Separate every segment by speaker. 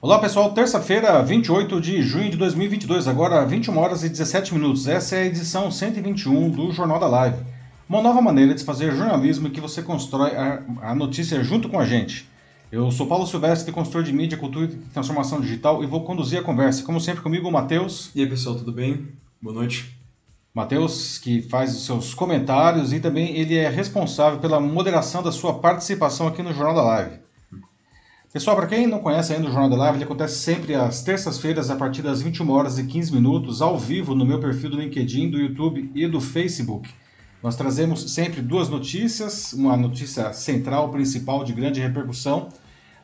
Speaker 1: Olá pessoal, terça-feira, 28 de junho de 2022, agora 21 horas e 17 minutos. Essa é a edição 121 do Jornal da Live. Uma nova maneira de fazer jornalismo que você constrói a, a notícia junto com a gente. Eu sou Paulo Silvestre, consultor de mídia, cultura e transformação digital e vou conduzir a conversa. Como sempre comigo, o Matheus.
Speaker 2: E aí pessoal, tudo bem? Boa noite.
Speaker 1: Matheus, que faz os seus comentários e também ele é responsável pela moderação da sua participação aqui no Jornal da Live. Pessoal, para quem não conhece ainda o Jornal da Live, ele acontece sempre às terças-feiras, a partir das 21 horas e 15 minutos, ao vivo no meu perfil do LinkedIn, do YouTube e do Facebook. Nós trazemos sempre duas notícias, uma notícia central, principal, de grande repercussão,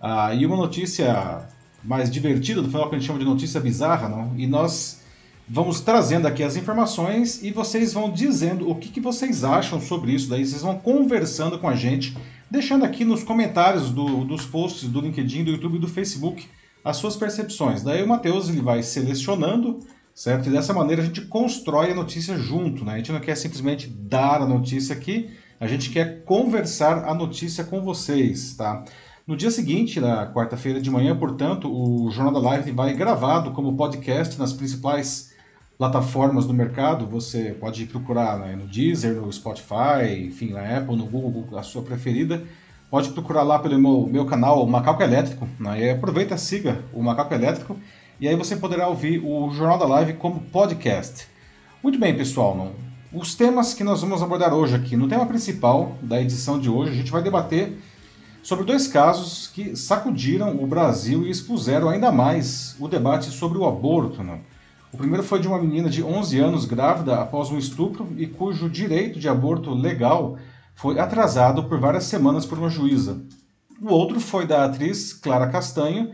Speaker 1: uh, e uma notícia mais divertida, do final que a gente chama de notícia bizarra, não? e nós vamos trazendo aqui as informações e vocês vão dizendo o que, que vocês acham sobre isso, daí vocês vão conversando com a gente deixando aqui nos comentários do, dos posts do LinkedIn, do YouTube e do Facebook as suas percepções. Daí o Matheus ele vai selecionando, certo? E dessa maneira a gente constrói a notícia junto, né? A gente não quer simplesmente dar a notícia aqui, a gente quer conversar a notícia com vocês, tá? No dia seguinte, na quarta-feira de manhã, portanto, o Jornal da Live vai gravado como podcast nas principais plataformas do mercado, você pode procurar né, no Deezer, no Spotify, enfim, na Apple, no Google, a sua preferida. Pode procurar lá pelo meu, meu canal Macaco Elétrico. Né, e aproveita, siga o Macaco Elétrico e aí você poderá ouvir o Jornal da Live como podcast. Muito bem, pessoal. Não? Os temas que nós vamos abordar hoje aqui. No tema principal da edição de hoje, a gente vai debater sobre dois casos que sacudiram o Brasil e expuseram ainda mais o debate sobre o aborto. Não? O primeiro foi de uma menina de 11 anos grávida após um estupro e cujo direito de aborto legal foi atrasado por várias semanas por uma juíza. O outro foi da atriz Clara Castanho,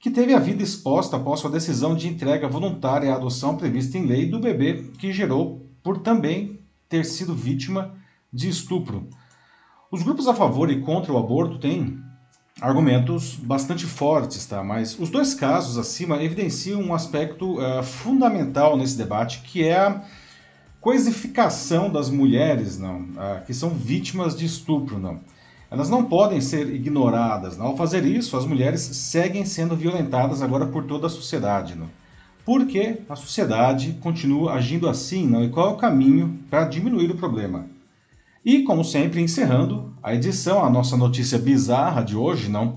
Speaker 1: que teve a vida exposta após sua decisão de entrega voluntária à adoção prevista em lei do bebê que gerou por também ter sido vítima de estupro. Os grupos a favor e contra o aborto têm argumentos bastante fortes, tá? Mas os dois casos acima evidenciam um aspecto uh, fundamental nesse debate, que é a coisificação das mulheres, não, uh, que são vítimas de estupro, não. Elas não podem ser ignoradas. Não? Ao fazer isso, as mulheres seguem sendo violentadas agora por toda a sociedade, não. Porque a sociedade continua agindo assim, não? E qual é o caminho para diminuir o problema? E, como sempre, encerrando a edição, a nossa notícia bizarra de hoje, não?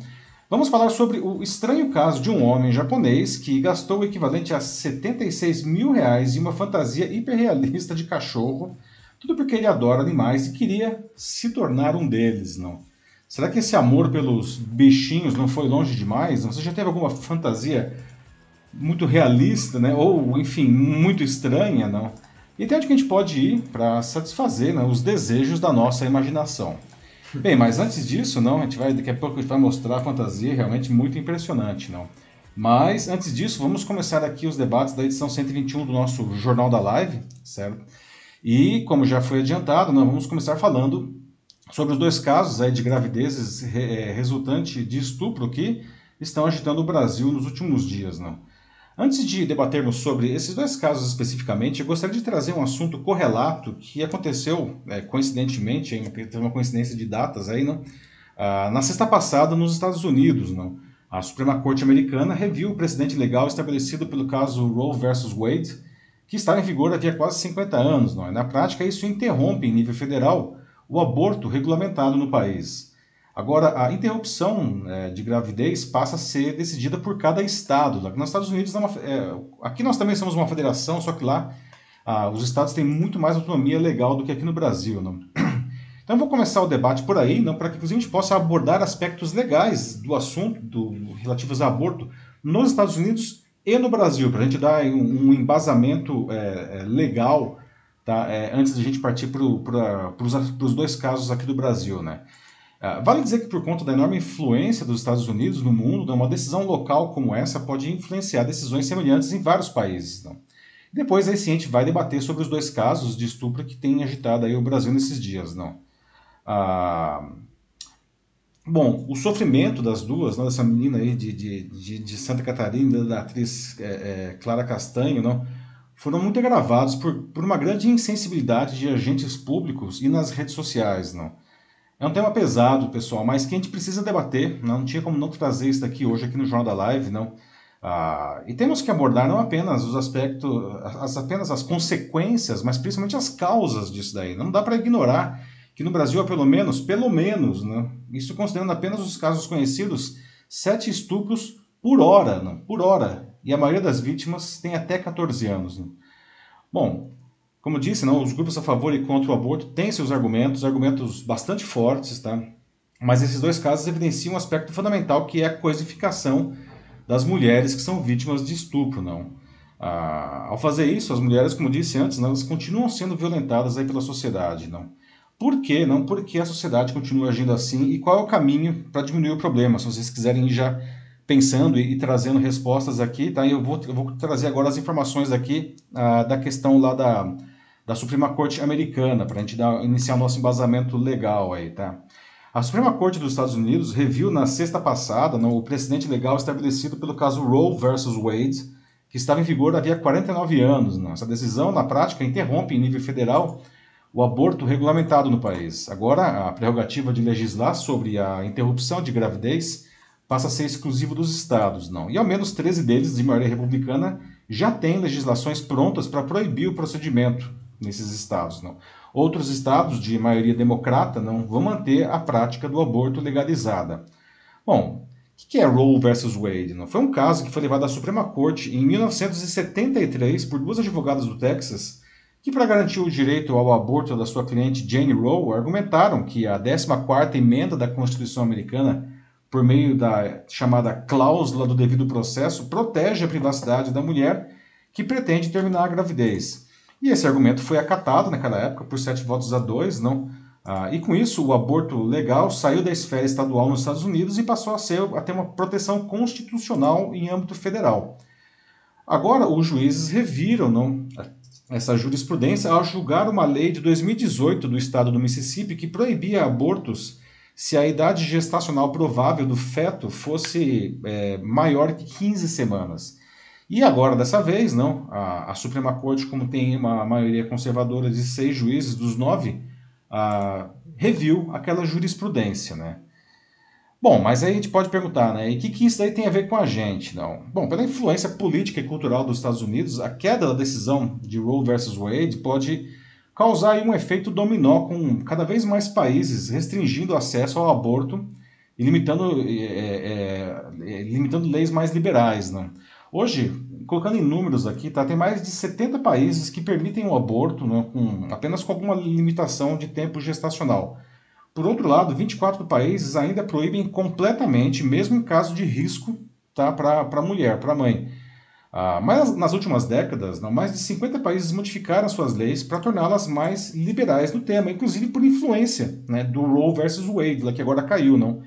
Speaker 1: Vamos falar sobre o estranho caso de um homem japonês que gastou o equivalente a 76 mil reais em uma fantasia hiperrealista de cachorro, tudo porque ele adora animais e queria se tornar um deles, não? Será que esse amor pelos bichinhos não foi longe demais? Você já teve alguma fantasia muito realista, né? Ou, enfim, muito estranha, não? E até onde a gente pode ir para satisfazer né, os desejos da nossa imaginação. Bem, mas antes disso, não, a gente vai, daqui a pouco a gente vai mostrar a fantasia realmente muito impressionante, não. Mas antes disso, vamos começar aqui os debates da edição 121 do nosso Jornal da Live, certo? E como já foi adiantado, nós vamos começar falando sobre os dois casos aí de gravidezes é, resultante de estupro que estão agitando o Brasil nos últimos dias, não. Antes de debatermos sobre esses dois casos especificamente, eu gostaria de trazer um assunto correlato que aconteceu é, coincidentemente, teve uma coincidência de datas aí, não? Ah, na sexta passada nos Estados Unidos. Não? A Suprema Corte Americana reviu o precedente legal estabelecido pelo caso Roe versus Wade, que está em vigor havia quase 50 anos. Não? Na prática, isso interrompe, em nível federal, o aborto regulamentado no país. Agora, a interrupção é, de gravidez passa a ser decidida por cada estado. Nos Estados Unidos, é uma, é, aqui nós também somos uma federação, só que lá ah, os estados têm muito mais autonomia legal do que aqui no Brasil. Não? Então, vou começar o debate por aí, não, para que a gente possa abordar aspectos legais do assunto, do, relativos a aborto, nos Estados Unidos e no Brasil, para a gente dar um, um embasamento é, é legal tá, é, antes de a gente partir para os dois casos aqui do Brasil. Né? Ah, vale dizer que, por conta da enorme influência dos Estados Unidos no mundo, uma decisão local como essa pode influenciar decisões semelhantes em vários países. Não? Depois, aí sim, a gente vai debater sobre os dois casos de estupro que têm agitado aí o Brasil nesses dias. Não? Ah, bom, o sofrimento das duas, não, dessa menina aí de, de, de, de Santa Catarina, da atriz é, é, Clara Castanho, não, foram muito agravados por, por uma grande insensibilidade de agentes públicos e nas redes sociais. Não? É um tema pesado, pessoal, mas que a gente precisa debater. Não, não tinha como não trazer isso aqui hoje aqui no Jornal da Live, não. Ah, e temos que abordar não apenas os aspectos, as, apenas as consequências, mas principalmente as causas disso daí. Não dá para ignorar que no Brasil há pelo menos, pelo menos, né, isso considerando apenas os casos conhecidos, sete estupros por hora, não, por hora. E a maioria das vítimas tem até 14 anos. Né. Bom, como disse, não, os grupos a favor e contra o aborto têm seus argumentos, argumentos bastante fortes, tá? Mas esses dois casos evidenciam um aspecto fundamental que é a coisificação das mulheres que são vítimas de estupro, não? Ah, ao fazer isso, as mulheres, como disse antes, não, elas continuam sendo violentadas aí pela sociedade, não? Por quê? Não porque a sociedade continua agindo assim e qual é o caminho para diminuir o problema? Se vocês quiserem ir já pensando e, e trazendo respostas aqui, tá? Eu vou, eu vou trazer agora as informações aqui ah, da questão lá da da Suprema Corte Americana, para a gente dar, iniciar o nosso embasamento legal aí, tá? A Suprema Corte dos Estados Unidos reviu na sexta passada no, o precedente legal estabelecido pelo caso Roe versus Wade, que estava em vigor havia 49 anos. Né? Essa decisão, na prática, interrompe em nível federal o aborto regulamentado no país. Agora, a prerrogativa de legislar sobre a interrupção de gravidez passa a ser exclusiva dos estados, não. E ao menos 13 deles, de maioria republicana, já têm legislações prontas para proibir o procedimento nesses estados. Não. Outros estados de maioria democrata não vão manter a prática do aborto legalizada. Bom, o que é Roe versus Wade? Não? Foi um caso que foi levado à Suprema Corte em 1973 por duas advogadas do Texas que, para garantir o direito ao aborto da sua cliente Jane Roe, argumentaram que a 14ª emenda da Constituição americana, por meio da chamada cláusula do devido processo, protege a privacidade da mulher que pretende terminar a gravidez. E esse argumento foi acatado naquela época por sete votos a dois, não? Ah, e com isso, o aborto legal saiu da esfera estadual nos Estados Unidos e passou a, ser, ter uma proteção constitucional em âmbito federal. Agora, os juízes reviram não, essa jurisprudência ao julgar uma lei de 2018 do estado do Mississippi que proibia abortos se a idade gestacional provável do feto fosse é, maior que 15 semanas. E agora, dessa vez, não, a, a Suprema Corte, como tem uma maioria conservadora de seis juízes dos nove, a, reviu aquela jurisprudência, né? Bom, mas aí a gente pode perguntar, né? E o que, que isso daí tem a ver com a gente, não? Bom, pela influência política e cultural dos Estados Unidos, a queda da decisão de Roe versus Wade pode causar um efeito dominó com cada vez mais países restringindo o acesso ao aborto e limitando, é, é, é limitando leis mais liberais, né? Hoje, colocando em números aqui, tá, tem mais de 70 países que permitem o aborto né, com, apenas com alguma limitação de tempo gestacional. Por outro lado, 24 países ainda proíbem completamente, mesmo em caso de risco tá, para a mulher, para a mãe. Ah, mas nas últimas décadas, não, mais de 50 países modificaram suas leis para torná-las mais liberais no tema, inclusive por influência né, do Roe versus Wade, que agora caiu. não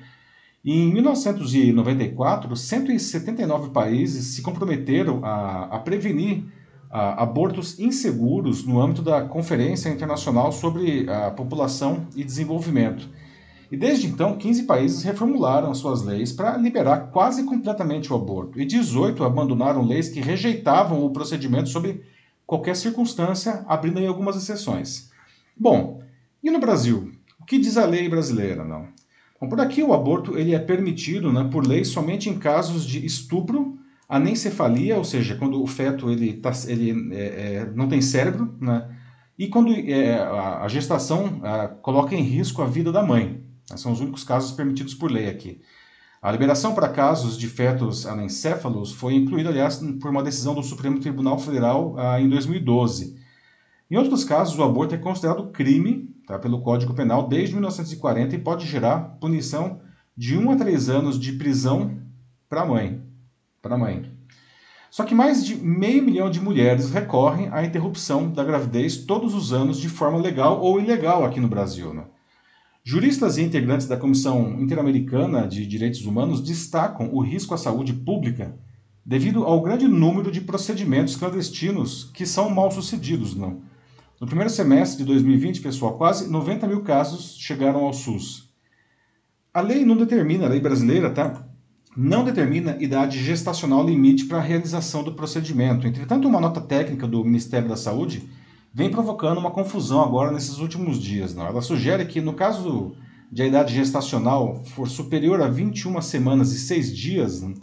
Speaker 1: em 1994, 179 países se comprometeram a, a prevenir a, abortos inseguros no âmbito da Conferência Internacional sobre a População e Desenvolvimento. E desde então, 15 países reformularam suas leis para liberar quase completamente o aborto, e 18 abandonaram leis que rejeitavam o procedimento sob qualquer circunstância, abrindo aí algumas exceções. Bom, e no Brasil? O que diz a lei brasileira? Não? Bom, por aqui o aborto ele é permitido né, por lei somente em casos de estupro, anencefalia, ou seja, quando o feto ele, tá, ele é, é, não tem cérebro, né, e quando é, a, gestação coloca em risco a vida da mãe. Né, são os únicos casos permitidos por lei aqui. A liberação para casos de fetos anencéfalos foi incluída, aliás, por uma decisão do Supremo Tribunal Federal ah, em 2012. Em outros casos, o aborto é considerado crime tá, pelo Código Penal desde 1940 e pode gerar punição de 1 a 3 anos de prisão para a mãe. Para mãe. Só que mais de meio milhão de mulheres recorrem à interrupção da gravidez todos os anos de forma legal ou ilegal aqui no Brasil. Né? Juristas e integrantes da Comissão Interamericana de Direitos Humanos destacam o risco à saúde pública devido ao grande número de procedimentos clandestinos que são mal sucedidos. Não? No primeiro semestre de 2020, pessoal, quase 90 mil casos chegaram ao SUS. A lei não determina, a lei brasileira, tá? Não determina idade gestacional limite para a realização do procedimento. Entretanto, uma nota técnica do Ministério da Saúde vem provocando uma confusão agora nesses últimos dias. Não? Ela sugere que, no caso de a idade gestacional for superior a 21 semanas e 6 dias, né,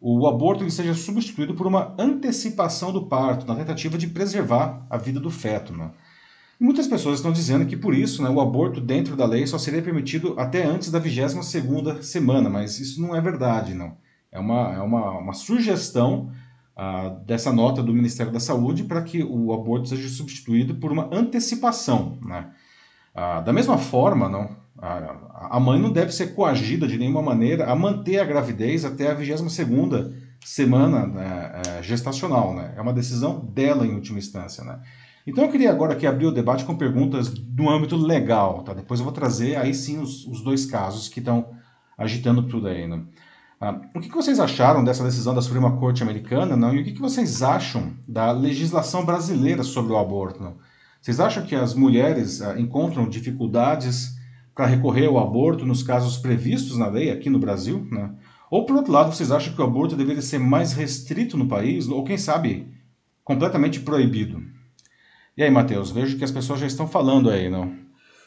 Speaker 1: o aborto ele seja substituído por uma antecipação do parto, na tentativa de preservar a vida do feto. Né? E muitas pessoas estão dizendo que por isso né, o aborto dentro da lei só seria permitido até antes da 22ª semana, mas isso não é verdade, não. É uma, é uma, uma sugestão ah, dessa nota do Ministério da Saúde para que o aborto seja substituído por uma antecipação. Né? Ah, da mesma forma, não, a, a mãe não deve ser coagida de nenhuma maneira a manter a gravidez até a 22ª semana né, é, gestacional. Né? É uma decisão dela em última instância. Né? Então eu queria agora aqui abrir o debate com perguntas no âmbito legal. Tá? Depois eu vou trazer aí sim os, os dois casos que estão agitando tudo aí. Né? Ah, o que, que, vocês acharam dessa decisão da Suprema Corte Americana não? e o que, que vocês acham da legislação brasileira sobre o aborto? Não? Vocês acham que as mulheres ah, encontram dificuldades para recorrer ao aborto nos casos previstos na lei aqui no Brasil, né? Ou por outro lado, vocês acham que o aborto deveria ser mais restrito no país, ou quem sabe completamente proibido? E aí, Matheus, vejo que as pessoas já estão falando aí, não?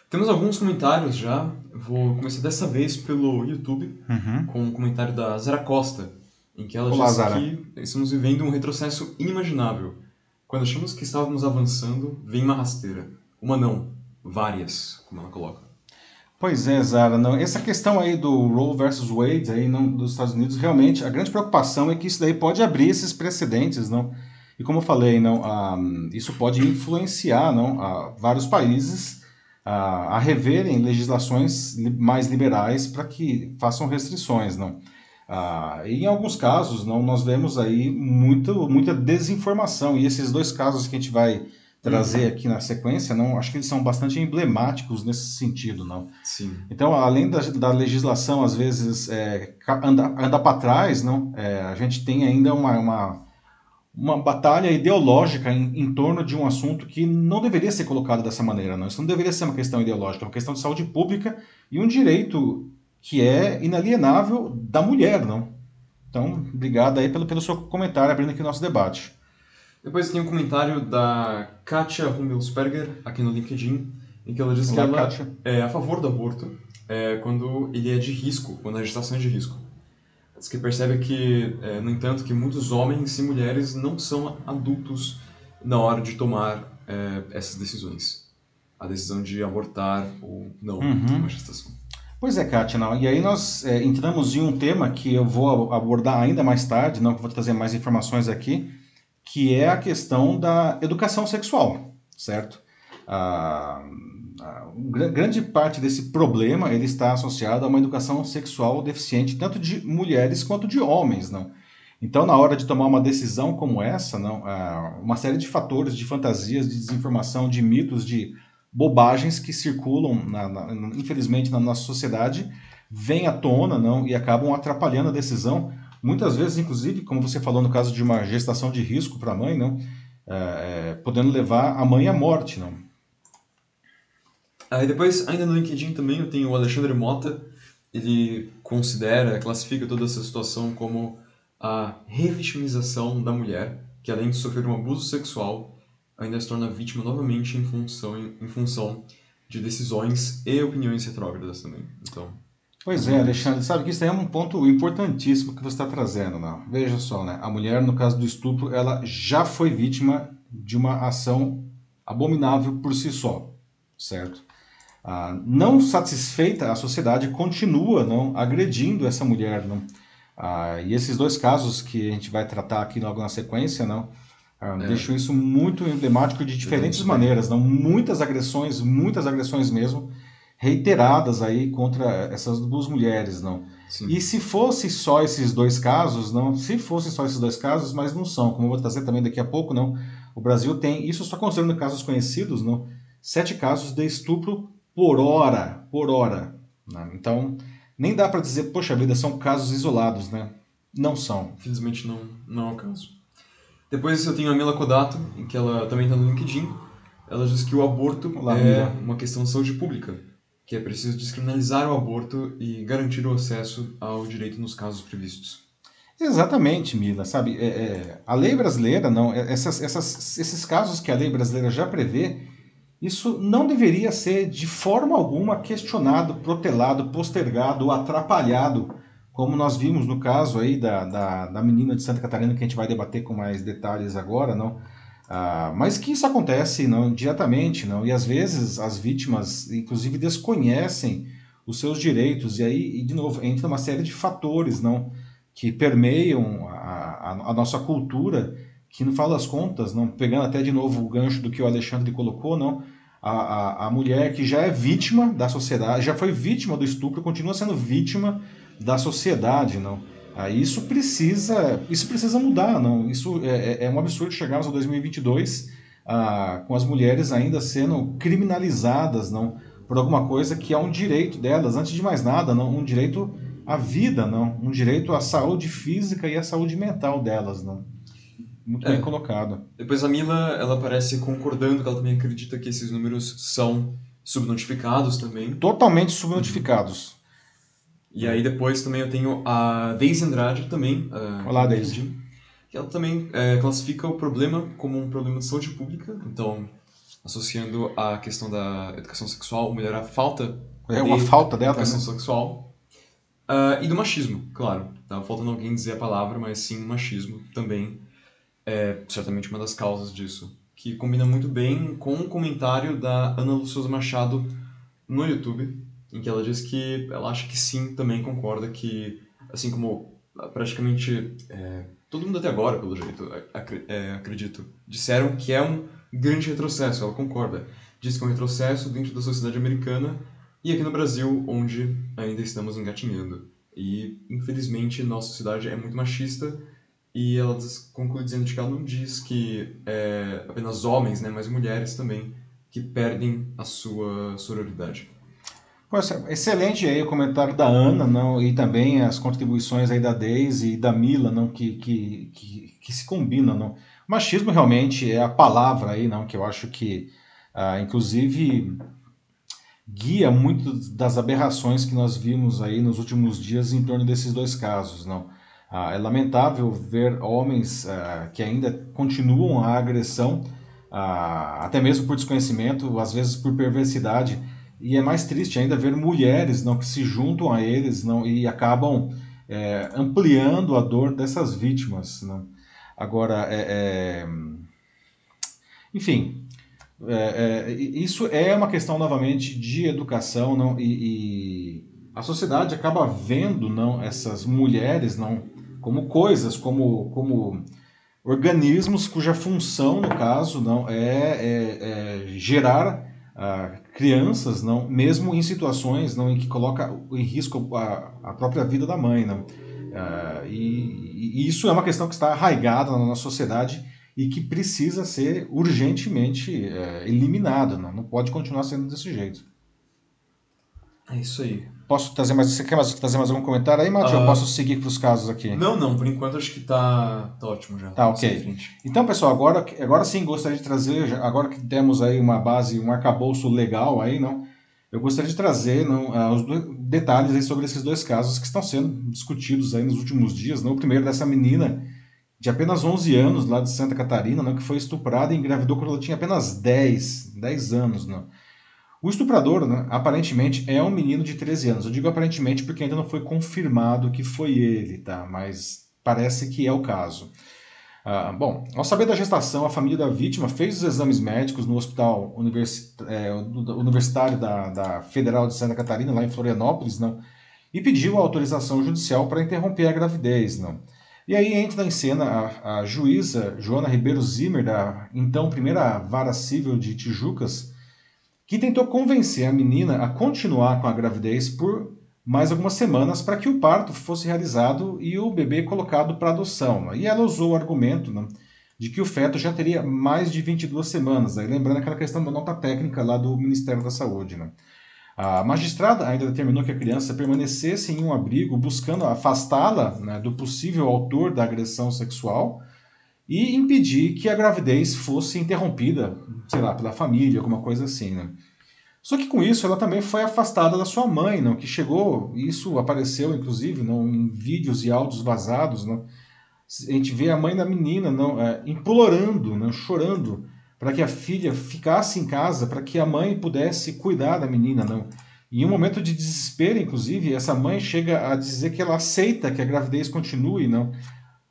Speaker 2: Temos alguns comentários já. Vou começar dessa vez pelo YouTube, uhum. com um comentário da Zara Costa, em que ela Olá, diz Zara. que estamos vivendo um retrocesso inimaginável. Quando achamos que estávamos avançando, vem uma rasteira. Uma não, várias, como ela coloca.
Speaker 1: Pois é, Zara, não. Essa questão aí do Roe versus Wade aí não, dos Estados Unidos, realmente a grande preocupação é que isso daí pode abrir esses precedentes, não? E como eu falei, não, isso pode influenciar, não, vários países a, reverem legislações mais liberais para que façam restrições, não? Em alguns casos, não, nós vemos aí muito, muita desinformação e esses dois casos que a gente vai trazer aqui na sequência, não, acho que eles são bastante emblemáticos nesse sentido, não.
Speaker 2: Sim.
Speaker 1: Então, além da, da legislação às vezes é, anda, anda para trás, não, é, a gente tem ainda uma, uma, uma batalha ideológica em, em, torno de um assunto que não deveria ser colocado dessa maneira, não. Isso não deveria ser uma questão ideológica, é uma questão de saúde pública e um direito que é inalienável da mulher, não. Então, obrigado aí pelo, pelo seu comentário, abrindo aqui o nosso debate.
Speaker 2: Depois tem um comentário da Katia Hummelsberger, aqui no LinkedIn, em que ela diz Olá, que ela é a favor do aborto é, quando ele é de risco, quando a gestação é de risco. Diz que percebe que, é, no entanto, que muitos homens e mulheres não são adultos na hora de tomar é, essas decisões. A decisão de abortar ou não uhum. uma gestação.
Speaker 1: Pois é, Kátia, não. e aí nós é, entramos em um tema que eu vou abordar ainda mais tarde, não que vou trazer mais informações aqui, que é a questão da educação sexual, certo? A, grande parte desse problema ele está associado a uma educação sexual deficiente tanto de mulheres quanto de homens, não? Então, na hora de tomar uma decisão como essa, não, uma série de fatores, de fantasias, de desinformação, de mitos, de bobagens que circulam, na, na, infelizmente, na nossa sociedade, vêm à tona não, e acabam atrapalhando a decisão Muitas vezes, inclusive, como você falou no caso de uma gestação de risco para a mãe, não? É, é, podendo levar a mãe à morte. Não?
Speaker 2: Aí depois, ainda no LinkedIn também, eu tenho o Alexandre Mota. Ele considera, classifica toda essa situação como a revitimização da mulher, que além de sofrer um abuso sexual, ainda se torna vítima novamente em função, em função de decisões e opiniões retrógradas também. Então,
Speaker 1: Pois é, Alexandre, sabe que isso é um ponto importantíssimo que você está trazendo. Né? Veja só, né? a mulher, no caso do estupro, ela já foi vítima de uma ação abominável por si só, certo? Ah, não satisfeita, a sociedade continua não agredindo essa mulher. Não? Ah, e esses dois casos que a gente vai tratar aqui logo na sequência, não, ah, é. deixam isso muito emblemático de diferentes maneiras. Não? Muitas agressões, muitas agressões mesmo, reiteradas aí contra essas duas mulheres, não. Sim. E se fosse só esses dois casos, não, se fossem só esses dois casos, mas não são, como eu vou trazer também daqui a pouco, não. O Brasil tem, isso só considerando casos conhecidos, não, sete casos de estupro por hora, por hora. Né? Então, nem dá para dizer, poxa vida, são casos isolados, né? Não são.
Speaker 2: Infelizmente não, não é o caso. Depois eu tenho a Mila Kodato, em que ela também está no LinkedIn. Ela diz que o aborto Olá, é Mila. uma questão de saúde pública que é preciso descriminalizar o aborto e garantir o acesso ao direito nos casos previstos.
Speaker 1: Exatamente, Mila. Sabe, é, é, a lei brasileira, não, é, essas, essas, esses casos que a lei brasileira já prevê, isso não deveria ser de forma alguma questionado, protelado, postergado atrapalhado, como nós vimos no caso aí da, da, da menina de Santa Catarina, que a gente vai debater com mais detalhes agora, não? Ah, mas que isso acontece não diretamente, não? E às vezes as vítimas, inclusive, desconhecem os seus direitos e aí, de novo, entra uma série de fatores, não? Que permeiam a, a, a nossa cultura que no final das contas, não pegando até de novo o gancho do que o Alexandre colocou, não, a, a, a mulher que já é vítima da sociedade, já foi vítima do estupro, continua sendo vítima da sociedade, não. Ah, isso precisa, isso precisa mudar, não. Isso é, é, é um absurdo chegarmos a 2022 ah, com as mulheres ainda sendo criminalizadas, não, por alguma coisa que é um direito delas, antes de mais nada, não, um direito à vida, não, um direito à saúde física e à saúde mental delas, não. Muito é. bem colocado.
Speaker 2: Depois a Mila, ela parece concordando que ela também acredita que esses números são subnotificados também.
Speaker 1: Totalmente subnotificados.
Speaker 2: E aí depois também eu tenho a Daisy Andrade também.
Speaker 1: Olá, Daisy.
Speaker 2: Que ela também é, classifica o problema como um problema de saúde pública, então associando a questão da educação sexual, melhorar a falta
Speaker 1: é uma falta dela,
Speaker 2: educação né? sexual uh, e do machismo, claro. Tá faltando alguém dizer a palavra, mas sim o machismo também é certamente uma das causas disso, que combina muito bem com um comentário da Ana Luciosa Machado no YouTube, em que ela diz que ela acha que sim, também concorda que, assim como praticamente é, todo mundo até agora, pelo jeito, é, acredito, disseram que é um grande retrocesso, ela concorda. Diz que é um retrocesso dentro da sociedade americana e aqui no Brasil, onde ainda estamos engatinhando. E, infelizmente, nossa sociedade é muito machista e ela conclui dizendo que ela não diz que é apenas homens, né, mas mulheres também, que perdem a sua sororidade.
Speaker 1: Excelente aí o comentário da Ana não, e também as contribuições aí da Daisy e da Mila não, que, que, que, que se combinam. Não. Machismo realmente é a palavra aí, não, que eu acho que, ah, inclusive, guia muito das aberrações que nós vimos aí nos últimos dias em torno desses dois casos. não ah, é lamentável ver homens ah, que ainda continuam a agressão, ah, até mesmo por desconhecimento, às vezes por perversidade. E é mais triste ainda ver mulheres não que se juntam a eles não e acabam é, ampliando a dor dessas vítimas. Não? Agora, é, é... enfim, é, é, isso é uma questão novamente de educação não e, e, a sociedade acaba vendo não essas mulheres não como coisas, como, como organismos cuja função, no caso, não é, é, é gerar crianças, não, mesmo em situações não em que coloca em risco a, a própria vida da mãe, não. Uh, e, e, isso é uma questão que está arraigada na nossa sociedade e que precisa ser urgentemente uh, eliminada, não, não pode continuar sendo desse jeito.
Speaker 2: É isso aí.
Speaker 1: Posso trazer mais. Você quer mais, trazer mais algum comentário aí, Matheus? Uh, eu ah, posso seguir para os casos aqui?
Speaker 2: Não, não, por enquanto acho que tá, tá ótimo já.
Speaker 1: Tá, ok. Então, pessoal, agora, agora sim gostaria de trazer, agora que temos aí uma base, um arcabouço legal aí, não? Eu gostaria de trazer não, uh, os detalhes aí sobre esses dois casos que estão sendo discutidos aí nos últimos dias. Não? O primeiro dessa menina de apenas 11 anos, lá de Santa Catarina, não, que foi estuprada e engravidou quando ela tinha apenas 10, 10 anos. Não? O estuprador, né, aparentemente, é um menino de 13 anos. Eu digo aparentemente porque ainda não foi confirmado que foi ele, tá? Mas parece que é o caso. Ah, bom, ao saber da gestação, a família da vítima fez os exames médicos no hospital é, universitário da, da, Federal de Santa Catarina, lá em Florianópolis, não? e pediu a autorização judicial para interromper a gravidez. Não? E aí entra em cena a, a juíza Joana Ribeiro Zimmer, da então primeira vara civil de Tijucas, que tentou convencer a menina a continuar com a gravidez por mais algumas semanas para que o parto fosse realizado e o bebê colocado para adoção. E ela usou o argumento né, de que o feto já teria mais de 22 semanas, aí lembrando aquela questão da nota técnica lá do Ministério da Saúde. Né. A magistrada ainda determinou que a criança permanecesse em um abrigo, buscando afastá-la né, do possível autor da agressão sexual e impedir que a gravidez fosse interrompida, sei lá, pela família, alguma coisa assim, né? Só que com isso ela também foi afastada da sua mãe, não? Que chegou, isso apareceu inclusive não, em vídeos e áudios vazados, não? A gente vê a mãe da menina não, é, implorando, não, chorando para que a filha ficasse em casa, para que a mãe pudesse cuidar da menina, não. Em um momento de desespero, inclusive, essa mãe chega a dizer que ela aceita que a gravidez continue, não,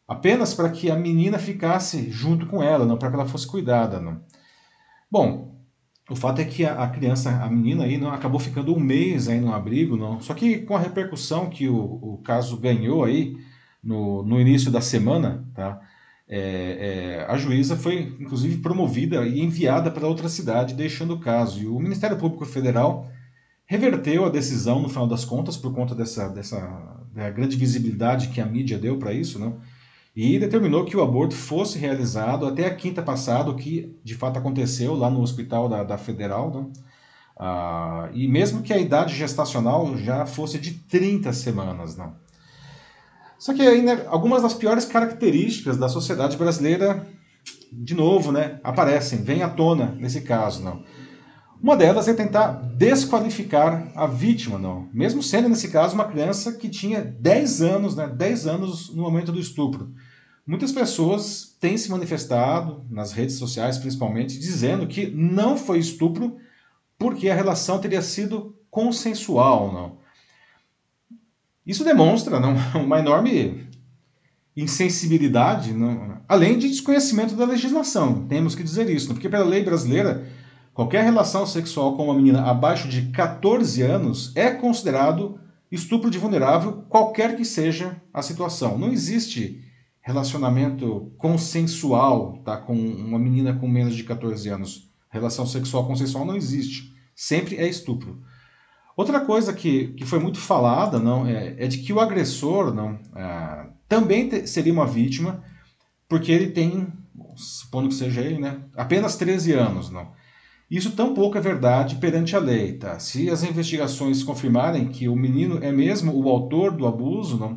Speaker 1: apenas para que a menina ficasse junto com ela, não para que ela fosse cuidada, não. Bom, o fato é que a, criança, a menina aí, não acabou ficando um mês aí no abrigo, não. Só que com a repercussão que o, o caso ganhou aí no, no início da semana, tá? É, é, a juíza foi, inclusive, promovida e enviada para outra cidade, deixando o caso. E o Ministério Público Federal reverteu a decisão, no final das contas, por conta dessa, dessa da grande visibilidade que a mídia deu para isso, não? E determinou que o aborto fosse realizado até a quinta passada, o que de fato aconteceu lá no hospital da, da Federal. Não? Ah, e mesmo que a idade gestacional já fosse de 30 semanas. Não? Só que ainda algumas das piores características da sociedade brasileira, de novo, né, aparecem, vêm à tona nesse caso, não. Uma delas é tentar desqualificar a vítima, não. Mesmo sendo nesse caso uma criança que tinha 10 anos, né, 10 anos no momento do estupro. Muitas pessoas têm se manifestado nas redes sociais, principalmente, dizendo que não foi estupro porque a relação teria sido consensual, não. Isso demonstra não, uma enorme insensibilidade, não, além de desconhecimento da legislação. Temos que dizer isso, não? porque pela lei brasileira, qualquer relação sexual com uma menina abaixo de 14 anos é considerado estupro de vulnerável, qualquer que seja a situação. Não existe relacionamento consensual tá, com uma menina com menos de 14 anos. Relação sexual consensual não existe. Sempre é estupro. Outra coisa que, que foi muito falada não é, é de que o agressor não é, também te, seria uma vítima, porque ele tem, supondo que seja ele, né, apenas 13 anos. não. Isso tampouco é verdade perante a lei. Tá? Se as investigações confirmarem que o menino é mesmo o autor do abuso, não,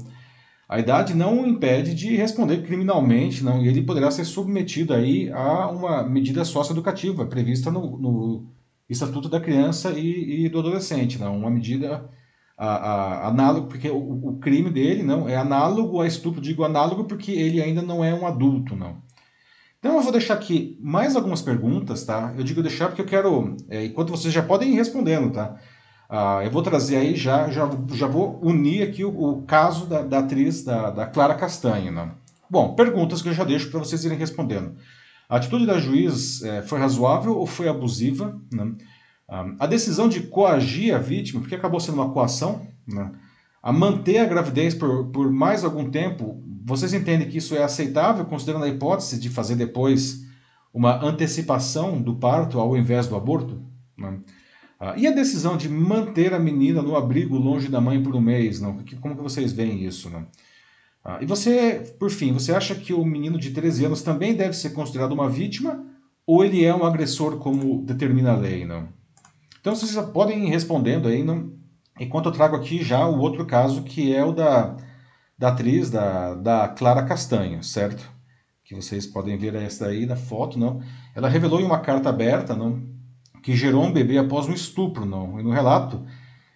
Speaker 1: a idade não o impede de responder criminalmente, não, e ele poderá ser submetido aí a uma medida socioeducativa prevista no, no Estatuto da Criança e, e do Adolescente, não? uma medida a, a, análogo, porque o, o, crime dele não é análogo a estupro, digo análogo porque ele ainda não é um adulto, não. Então eu vou deixar aqui mais algumas perguntas, tá? Eu digo deixar porque eu quero, é, enquanto vocês já podem ir respondendo, tá? Ah, eu vou trazer aí, já, já, já vou unir aqui o, o caso da, da atriz, da, da Clara Castanho, né? Bom, perguntas que eu já deixo para vocês irem respondendo. A atitude da juiz é, foi razoável ou foi abusiva? Né? A decisão de coagir a vítima, porque acabou sendo uma coação, né? a manter a gravidez por, por mais algum tempo, vocês entendem que isso é aceitável, considerando a hipótese de fazer depois uma antecipação do parto ao invés do aborto? Né? Ah, e a decisão de manter a menina no abrigo longe da mãe por um mês? Não? Como que vocês veem isso? Né? Ah, e você, por fim, você acha que o menino de 13 anos também deve ser considerado uma vítima ou ele é um agressor como determina a lei? Não? Então vocês podem ir respondendo aí, não? enquanto eu trago aqui já o outro caso que é o da, da atriz, da, da Clara Castanho, certo? Que vocês podem ver essa aí na foto, não? Ela revelou em uma carta aberta, não? Que gerou um bebê após um estupro, não? E no relato,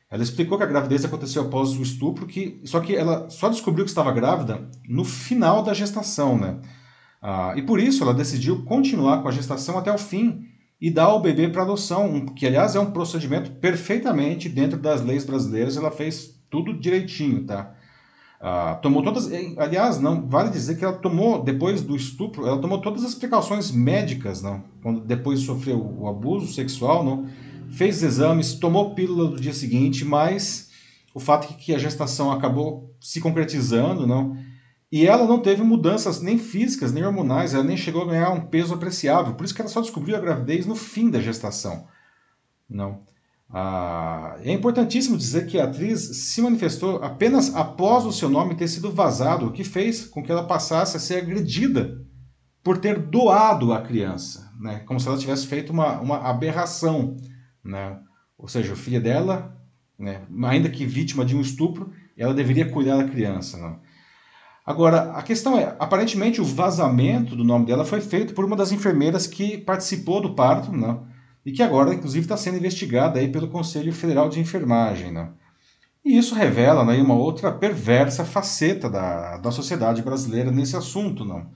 Speaker 1: ela explicou que a gravidez aconteceu após o estupro, que só que ela só descobriu que estava grávida no final da gestação, né? Ah, e por isso ela decidiu continuar com a gestação até o fim e dar o bebê para adoção, que aliás é um procedimento perfeitamente dentro das leis brasileiras. Ela fez tudo direitinho, tá? Ah, tomou todas, aliás, não vale dizer que ela tomou depois do estupro, ela tomou todas as precauções médicas, não? Quando depois sofreu o abuso sexual, não? fez exames, tomou pílula no dia seguinte, mas o fato é que a gestação acabou se concretizando, não? E ela não teve mudanças nem físicas, nem hormonais, ela nem chegou a ganhar um peso apreciável. Por isso que ela só descobriu a gravidez no fim da gestação. Não. Ah, é importantíssimo dizer que a atriz se manifestou apenas após o seu nome ter sido vazado, o que fez com que ela passasse a ser agredida por ter doado a criança, né? como se ela tivesse feito uma, uma aberração. Né? Ou seja, o filho dela, né, ainda que vítima de um estupro, ela deveria cuidar da criança. Né? Agora, a questão é, aparentemente o vazamento do nome dela foi feito por uma das enfermeiras que participou do parto, né? E que agora, inclusive, está sendo investigada aí pelo Conselho Federal de Enfermagem. Né? E isso revela né, uma outra perversa faceta da, da sociedade brasileira nesse assunto. Não?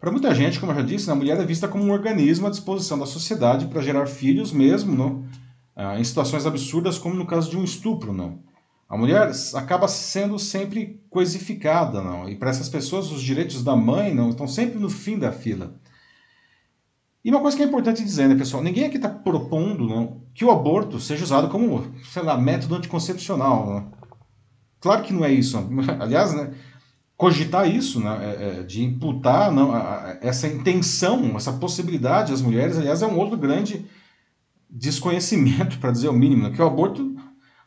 Speaker 1: Para muita gente, como eu já disse, a mulher é vista como um organismo à disposição da sociedade para gerar filhos mesmo, não? Ah, em situações absurdas, como no caso de um estupro. Não? A mulher acaba sendo sempre coisificada, não? e para essas pessoas os direitos da mãe não estão sempre no fim da fila. E uma coisa que é importante dizer, né, pessoal? Ninguém aqui está propondo não, que o aborto seja usado como, sei lá, método anticoncepcional. Não? Claro que não é isso. Aliás, né, cogitar isso, né, é, é, de imputar não, essa intenção, essa possibilidade às mulheres, aliás, é um outro grande desconhecimento, para dizer o mínimo, né, que o aborto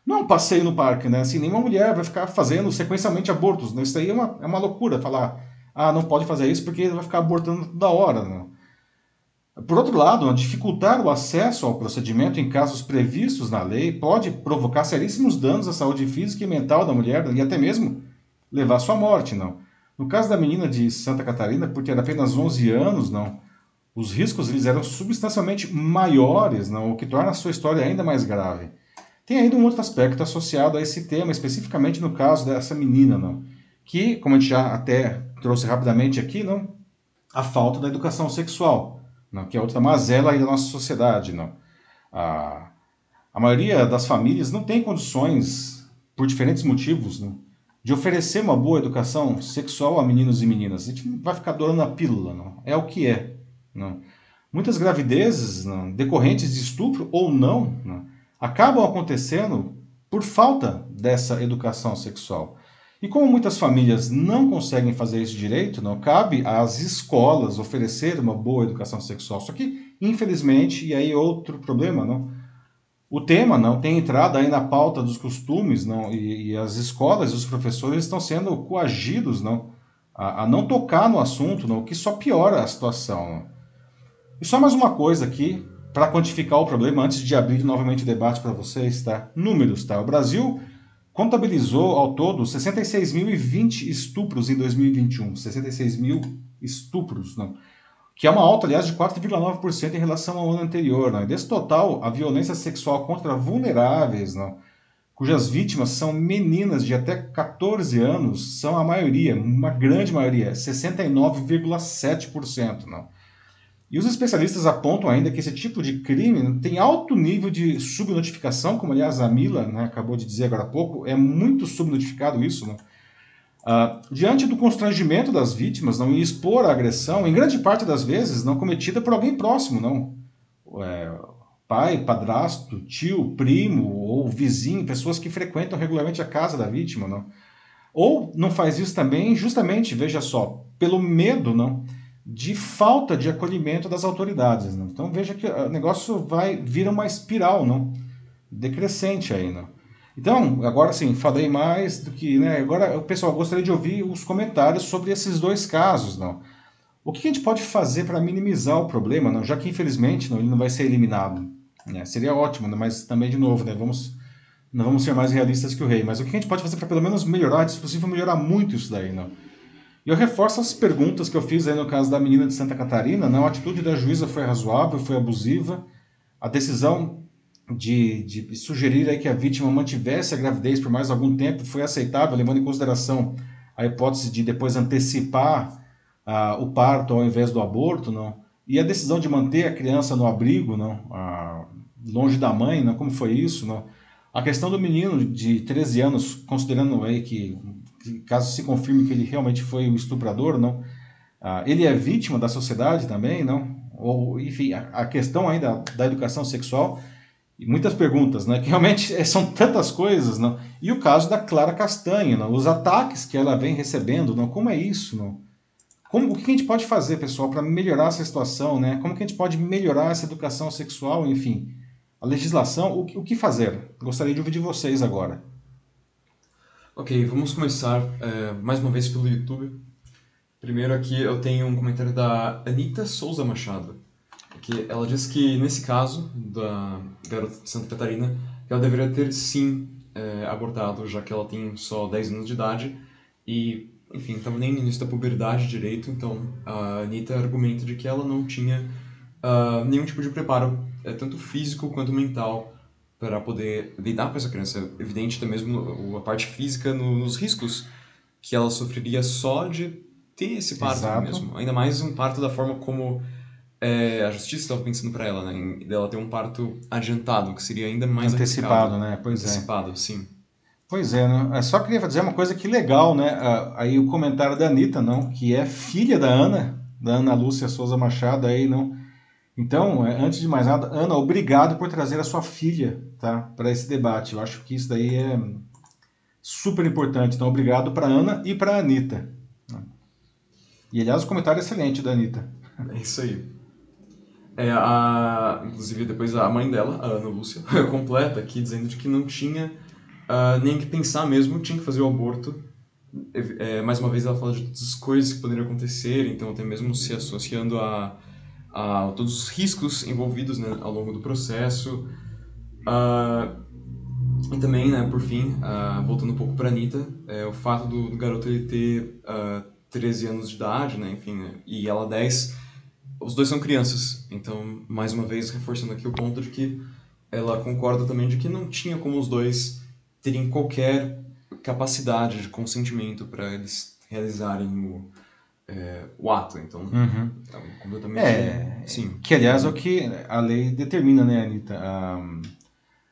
Speaker 1: não é um passeio no parque, né? Assim, nenhuma mulher vai ficar fazendo sequencialmente abortos. Né? Isso aí é uma, é uma loucura, falar, ah, não pode fazer isso porque vai ficar abortando toda hora. Né? Por outro lado, dificultar o acesso ao procedimento em casos previstos na lei pode provocar seríssimos danos à saúde física e mental da mulher e até mesmo levar à sua morte, não. No caso da menina de Santa Catarina, por ter apenas 11 anos, não, os riscos eles eram substancialmente maiores, não, o que torna a sua história ainda mais grave. Tem ainda um outro aspecto associado a esse tema, especificamente no caso dessa menina, não, que, como a gente já até trouxe rapidamente aqui, não, a falta da educação sexual não, que é outra mazela aí da nossa sociedade. Não. A, a maioria das famílias não tem condições, por diferentes motivos, não, de oferecer uma boa educação sexual a meninos e meninas. A gente vai ficar adorando a pílula, não. é o que é. Não. Muitas gravidezes não, decorrentes de estupro ou não, não acabam acontecendo por falta dessa educação sexual. E como muitas famílias não conseguem fazer isso direito, não cabe às escolas oferecer uma boa educação sexual. Só que, infelizmente, e aí outro problema, não? O tema não tem entrado aí na pauta dos costumes, não? E, e as escolas e os professores estão sendo coagidos, não? A, a, não tocar no assunto, não? O que só piora a situação. Não? E só mais uma coisa aqui para quantificar o problema antes de abrir novamente o debate para vocês, tá? Números, tá? O Brasil contabilizou ao todo 66.020 estupros em 2021. 66 mil estupros, não? que é uma alta, aliás, de 4,9% em relação ao ano anterior. E desse total, a violência sexual contra vulneráveis, não? cujas vítimas são meninas de até 14 anos, são a maioria, uma grande maioria, 69,7%. Não? E os especialistas apontam ainda que esse tipo de crime tem alto nível de subnotificação, como aliás a Mila né, acabou de dizer agora há pouco, é muito subnotificado isso. Né? Uh, diante do constrangimento das vítimas não, e expor a agressão, em grande parte das vezes não cometida por alguém próximo, não. É, pai, padrasto, tio, primo ou vizinho, pessoas que frequentam regularmente a casa da vítima, não. Ou não faz isso também, justamente, veja só, pelo medo, não de falta de acolhimento das autoridades. Né? Então veja que o negócio vai vira uma espiral, não? decrescente aí. Não? Então, agora sim, falei mais do que. Né? Agora, pessoal gostaria de ouvir os comentários sobre esses dois casos. Não? O que a gente pode fazer para minimizar o problema, não? já que infelizmente não, ele não vai ser eliminado? Né? Seria ótimo, né? mas também, de novo, né? vamos, não vamos ser mais realistas que o rei. Mas o que a gente pode fazer para pelo menos melhorar, se possível, melhorar muito isso daí? Não? E eu reforço as perguntas que eu fiz aí no caso da menina de Santa Catarina. Né? A atitude da juíza foi razoável, foi abusiva. A decisão de, de sugerir aí que a vítima mantivesse a gravidez por mais algum tempo foi aceitável, levando em consideração a hipótese de depois antecipar uh, o parto ao invés do aborto, não? E a decisão de manter a criança no abrigo, não? Uh, longe da mãe, não? Como foi isso, não? A questão do menino de 13 anos, considerando aí que caso se confirme que ele realmente foi um estuprador, não? Ah, ele é vítima da sociedade também, não? Ou, enfim, a, a questão ainda da educação sexual e muitas perguntas, né? Que realmente são tantas coisas, não? E o caso da Clara Castanha, não? Os ataques que ela vem recebendo, não? Como é isso, não? Como, o que a gente pode fazer, pessoal, para melhorar essa situação, né? Como que a gente pode melhorar essa educação sexual, enfim, a legislação, o, o que fazer? Gostaria de ouvir de vocês agora.
Speaker 2: Ok, vamos começar é, mais uma vez pelo YouTube. Primeiro aqui eu tenho um comentário da Anita Souza Machado, que ela diz que nesse caso da garota de Santa Catarina, ela deveria ter sim é, abortado, já que ela tem só 10 anos de idade e, enfim, estava nem no início da puberdade direito, então a Anitta argumenta de que ela não tinha uh, nenhum tipo de preparo, é, tanto físico quanto mental, para poder lidar com essa criança. É evidente até mesmo a parte física nos riscos que ela sofreria só de ter esse parto Exato. mesmo. Ainda mais um parto da forma como é, a justiça estava pensando para ela, né? Dela ter um parto adiantado, que seria ainda mais
Speaker 1: antecipado, né? Pois
Speaker 2: antecipado, é. sim.
Speaker 1: Pois é, né? Eu só queria dizer uma coisa que legal, né? Aí o comentário da Anitta, não? Que é filha da Ana, da Ana Lúcia Souza Machado aí, não? Então, é, antes de mais nada, Ana, obrigado por trazer a sua filha, tá? Para esse debate. Eu acho que isso daí é super importante. Então, obrigado para Ana e para Anitta. E aliás, o comentário é excelente da Anitta.
Speaker 2: É isso aí. É, a, inclusive, depois a mãe dela, a Ana Lúcia, completa aqui, dizendo de que não tinha uh, nem que pensar mesmo, tinha que fazer o aborto. É, mais uma vez, ela fala de todas as coisas que poderiam acontecer, então, até mesmo se associando a, a todos os riscos envolvidos né, ao longo do processo. Uh, e também, né, por fim, uh, voltando um pouco para Anitta, é, o fato do, do garoto ele ter uh, 13 anos de idade, né, enfim, né, e ela 10 os dois são crianças, então, mais uma vez, reforçando aqui o ponto de que ela concorda também de que não tinha como os dois terem qualquer capacidade de consentimento para eles realizarem o, é, o ato. Então,
Speaker 1: uhum. é completamente. É, sim. Que, aliás, é o que a lei determina, né, Anitta? A,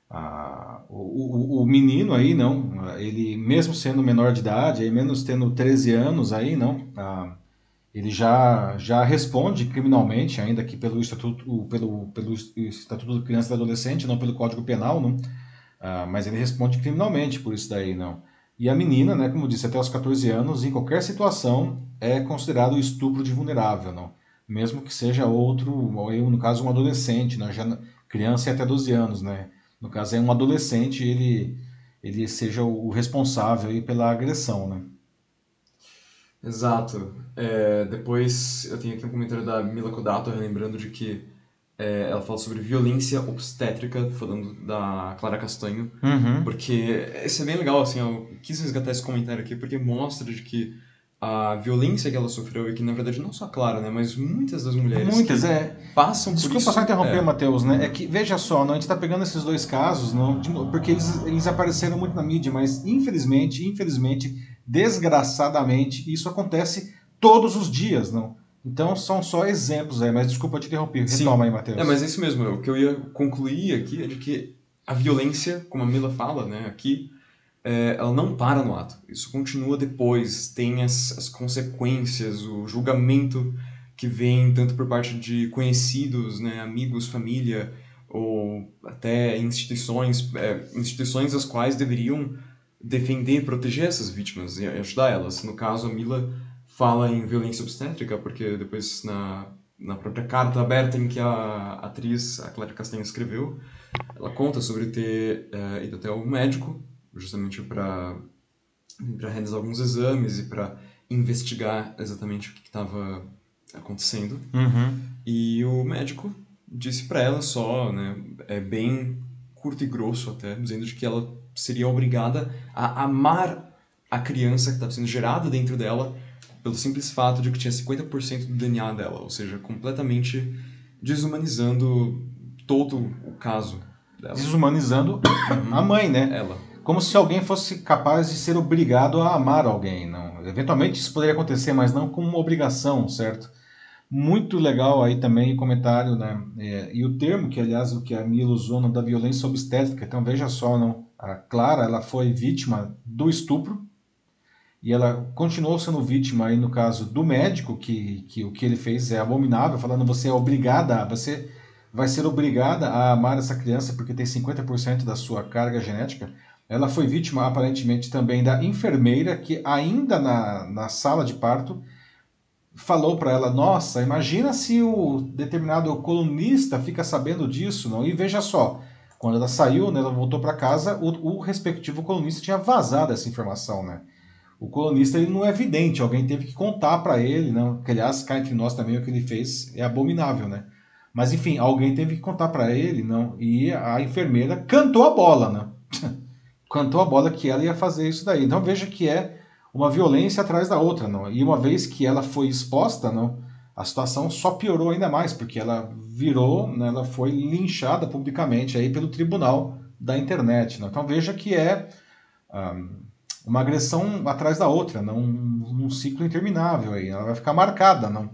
Speaker 1: a, o, o, o menino aí, não, ele, mesmo sendo menor de idade, aí, menos tendo 13 anos aí, não, a, ele já, já responde criminalmente, ainda que pelo Estatuto, pelo, pelo Estatuto do Criança e do Adolescente, não pelo Código Penal, não? Ah, mas ele responde criminalmente por isso daí, não. E a menina, né, como disse, até os 14 anos, em qualquer situação, é considerado estupro de vulnerável, não? Mesmo que seja outro, ou no caso um adolescente, né, já criança é até 12 anos, né? No caso é um adolescente, ele ele seja o responsável aí pela agressão, né?
Speaker 2: Exato. É, depois eu tenho aqui um comentário da Mila Kodato, relembrando de que é, ela fala sobre violência obstétrica, falando da Clara Castanho,
Speaker 1: uhum.
Speaker 2: porque isso é bem legal, assim, eu quis resgatar esse comentário aqui porque mostra de que a violência que ela sofreu e que na verdade não só a Clara, né, mas muitas das mulheres
Speaker 1: muitas é
Speaker 2: passam
Speaker 1: Desculpa
Speaker 2: por isso.
Speaker 1: só interromper, é. Matheus, né? É que veja só, não, a gente está pegando esses dois casos, não, porque eles, eles apareceram muito na mídia, mas infelizmente, infelizmente, desgraçadamente, isso acontece todos os dias, não? Então são só exemplos aí, mas desculpa te interromper. Retoma aí, Matheus.
Speaker 2: É, mas é isso mesmo. O que eu ia concluir aqui é de que a violência, como a Mila fala, né, aqui, é, ela não para no ato. Isso continua depois, tem as, as consequências, o julgamento que vem tanto por parte de conhecidos, né, amigos, família, ou até instituições, é, instituições as quais deveriam defender, proteger essas vítimas e ajudar elas. No caso, a Mila fala em violência obstétrica, porque depois na, na própria carta aberta em que a atriz, a Clara Castanho, escreveu, ela conta sobre ter é, ido até o médico, justamente para realizar alguns exames e para investigar exatamente o que estava acontecendo.
Speaker 1: Uhum.
Speaker 2: E o médico disse para ela só, né, é bem curto e grosso até, dizendo de que ela seria obrigada a amar a criança que estava sendo gerada dentro dela pelo simples fato de que tinha 50% do DNA dela, ou seja, completamente desumanizando todo o caso dela.
Speaker 1: Desumanizando a mãe, né?
Speaker 2: Ela.
Speaker 1: Como se alguém fosse capaz de ser obrigado a amar alguém, não. Eventualmente isso poderia acontecer, mas não como uma obrigação, certo? Muito legal aí também o comentário, né? É, e o termo que, aliás, o que a Mila usou da violência obstétrica. Então veja só, não? A Clara, ela foi vítima do estupro e ela continuou sendo vítima aí no caso do médico que, que o que ele fez é abominável, falando você é obrigada, você vai ser obrigada a amar essa criança porque tem 50% da sua carga genética. Ela foi vítima aparentemente também da enfermeira que ainda na, na sala de parto falou para ela: Nossa, imagina se o determinado colunista fica sabendo disso, não? E veja só, quando ela saiu, né, ela voltou para casa, o, o, respectivo colunista tinha vazado essa informação, né? O colunista ele não é evidente, alguém teve que contar para ele, não? Que aliás, cá entre nós também o que ele fez é abominável, né? Mas enfim, alguém teve que contar para ele, não? E a enfermeira cantou a bola, né? cantou a bola que ela ia fazer isso daí. Então veja que é uma violência atrás da outra, não? E uma vez que ela foi exposta, não, a situação só piorou ainda mais, porque ela virou, né, ela foi linchada publicamente aí pelo tribunal da internet. Não? Então veja que é um, uma agressão atrás da outra, não um, um ciclo interminável aí. Ela vai ficar marcada, não,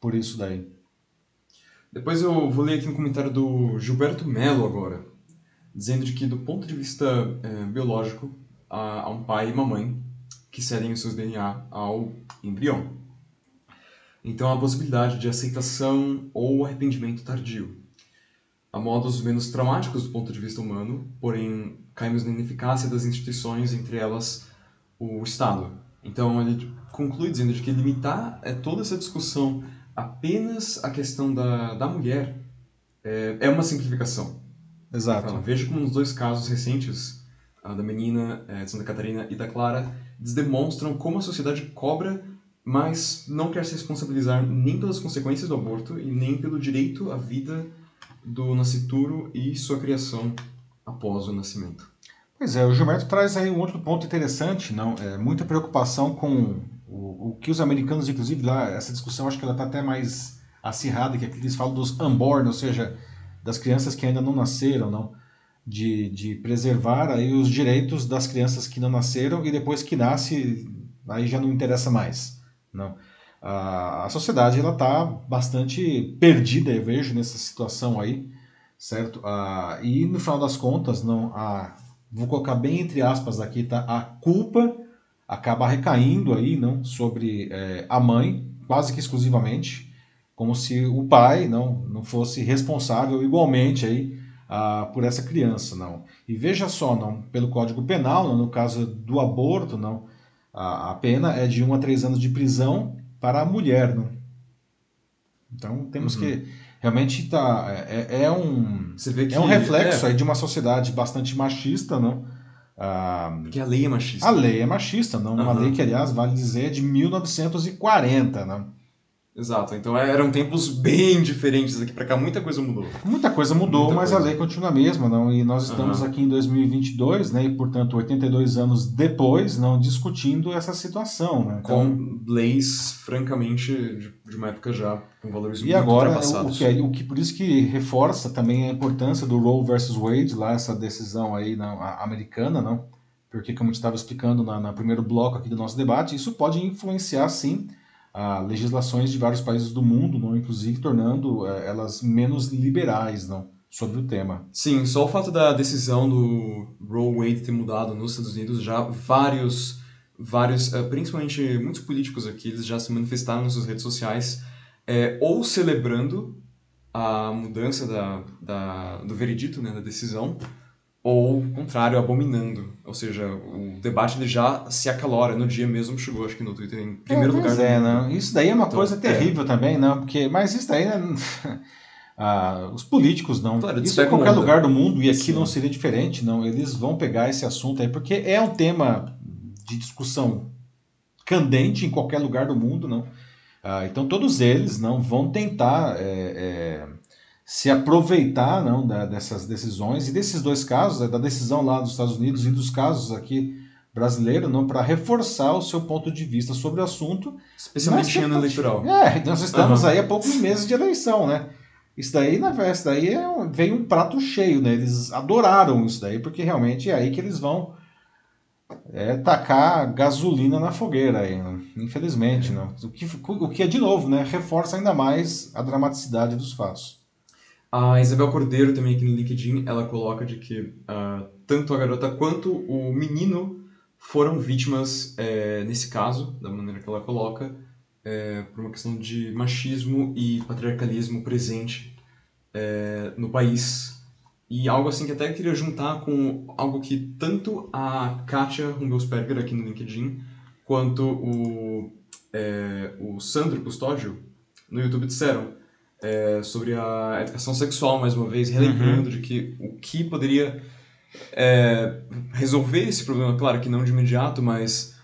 Speaker 1: por isso daí.
Speaker 2: Depois eu vou ler aqui um comentário do Gilberto Melo agora, dizendo de que do ponto de vista é, biológico há, há um pai e uma mãe que cedem os seus DNA ao embrião. Então há a possibilidade de aceitação ou arrependimento tardio. Há modos menos traumáticos do ponto de vista humano, porém caímos na ineficácia das instituições, entre elas o Estado. Então ele conclui dizendo de que limitar é, toda essa discussão apenas à questão da, da mulher é, é uma simplificação.
Speaker 1: Exato.
Speaker 2: Fala, veja como nos dois casos recentes, a da menina é, de Santa Catarina e da Clara, eles demonstram como a sociedade cobra, mas não quer se responsabilizar nem pelas consequências do aborto e nem pelo direito à vida do nascituro e sua criação após o nascimento.
Speaker 1: Pois é, o Gilberto traz aí um outro ponto interessante, não? É muita preocupação com o, o que os americanos, inclusive lá, essa discussão acho que ela está até mais acirrada, que é que eles falam dos unborn, ou seja, das crianças que ainda não nasceram, não? De, de preservar aí os direitos das crianças que não nasceram e depois que nasce, aí já não interessa mais, não? A, a sociedade ela está bastante perdida, eu vejo, nessa situação aí, certo? Ah, e no final das contas, não, a, vou colocar bem entre aspas aqui, tá? A culpa acaba recaindo aí, não, sobre é, a mãe, quase que exclusivamente, como se o pai não, não fosse responsável igualmente aí ah, por essa criança, não. E veja só, não, pelo Código Penal, não, no caso do aborto, não, a, a pena é de 1 a 3 anos de prisão para a mulher, não. Então temos uhum. que realmente tá é, é um é um reflexo é. aí de uma sociedade bastante machista, não?
Speaker 2: Ah, Porque a lei é machista.
Speaker 1: A lei é machista, não? Uma lei que, aliás, vale dizer, é de 1940, não?
Speaker 2: Exato, então é, eram tempos bem diferentes aqui para cá, muita coisa mudou.
Speaker 1: Muita coisa mudou, muita mas coisa. a lei continua a mesma, não? E nós estamos uhum. aqui em 2022, né? E portanto, 82 anos depois, não discutindo essa situação, né?
Speaker 2: Então, com leis francamente de, de, uma época já com valores
Speaker 1: e
Speaker 2: muito
Speaker 1: agora,
Speaker 2: ultrapassados.
Speaker 1: O que, é, o que por isso que reforça também a importância do Roe versus Wade, lá essa decisão aí não, americana, não? Porque como eu estava explicando na, na primeiro bloco aqui do nosso debate, isso pode influenciar sim a legislações de vários países do mundo, não, inclusive tornando é, elas menos liberais, não, sobre o tema.
Speaker 2: Sim, só o fato da decisão do Roe Wade ter mudado nos Estados Unidos, já vários, vários, é, principalmente muitos políticos aqui, eles já se manifestaram nas suas redes sociais, é, ou celebrando a mudança da, da, do veredito, né, da decisão, ou, ao contrário, abominando. Ou seja, o debate ele já se acalora. No dia mesmo chegou, acho que no Twitter, em primeiro é, lugar.
Speaker 1: É, não. Isso daí é uma então, coisa é. terrível é. também, não? Porque, mas isso daí, né? ah, os políticos não. Claro, isso em qualquer lugar do mundo, e aqui Sim. não seria diferente, não. Eles vão pegar esse assunto aí, porque é um tema de discussão candente em qualquer lugar do mundo, não. Ah, então todos eles não vão tentar é, é se aproveitar não, da, dessas decisões e desses dois casos, né, da decisão lá dos Estados Unidos e dos casos aqui brasileiros, não para reforçar o seu ponto de vista sobre o assunto.
Speaker 2: Especialmente em ano eleitoral.
Speaker 1: É, nós estamos uhum. aí há poucos meses de eleição, né? Isso daí, na verdade, daí é um, veio um prato cheio, né? Eles adoraram isso daí, porque realmente é aí que eles vão é, tacar gasolina na fogueira aí, né? infelizmente, é. não. O que, o que é, de novo, né? Reforça ainda mais a dramaticidade dos fatos.
Speaker 2: A Isabel Cordeiro, também aqui no LinkedIn, ela coloca de que uh, tanto a garota quanto o menino foram vítimas, é, nesse caso, da maneira que ela coloca, é, por uma questão de machismo e patriarcalismo presente é, no país. E algo assim que até queria juntar com algo que tanto a Katia Rumbelsperger aqui no LinkedIn, quanto o, o Sandro Custódio no YouTube disseram é, sobre a educação sexual, mais uma vez, relembrando uhum. de que o que poderia é, resolver esse problema, claro que não de imediato, mas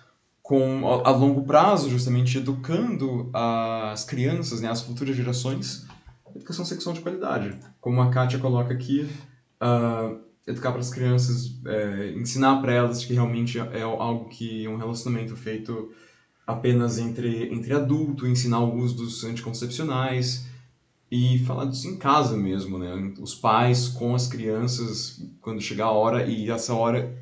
Speaker 2: com a, a longo prazo, justamente educando as crianças, né, as futuras gerações, educação sexual de qualidade. Como a Kátia coloca aqui, uh, educar para as crianças, é, ensinar para elas que realmente é algo que é um relacionamento feito apenas entre, entre adulto, ensinar o uso dos anticoncepcionais, e falar disso em casa mesmo, né? Os pais com as crianças quando chegar a hora e essa hora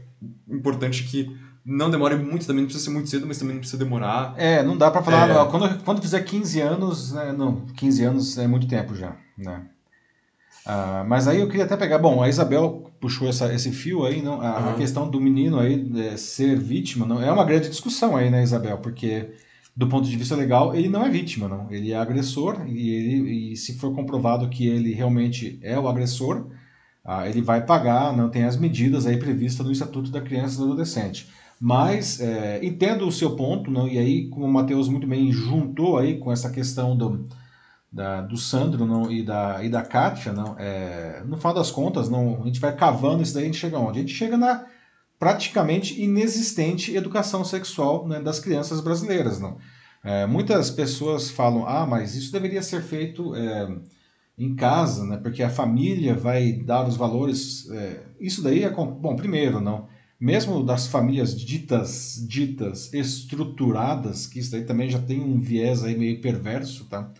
Speaker 2: importante que não demore muito, também não precisa ser muito cedo, mas também não precisa demorar.
Speaker 1: É, não dá para falar, é... quando, quando fizer 15 anos, né, não, 15 anos é muito tempo já, né? Ah, mas aí eu queria até pegar, bom, a Isabel puxou essa, esse fio aí, não, a, uhum. a questão do menino aí é, ser vítima, não, é uma grande discussão aí, né, Isabel, porque do ponto de vista legal, ele não é vítima, não, ele é agressor e, ele, e se for comprovado que ele realmente é o agressor, ah, ele vai pagar, não tem as medidas aí previstas no Estatuto da Criança e do Adolescente. Mas é, entendo o seu ponto, não, e aí, como o Matheus muito bem juntou aí com essa questão do, da, do Sandro não, e, da, e da Kátia, não, é, no final das contas, não, a gente vai cavando isso daí, a gente chega onde? A gente chega na praticamente inexistente educação sexual né, das crianças brasileiras. Não. É, muitas pessoas falam, ah, mas isso deveria ser feito é, em casa, né, porque a família vai dar os valores. É, isso daí é, bom, primeiro, não mesmo das famílias ditas ditas estruturadas, que isso daí também já tem um viés aí meio perverso, tá?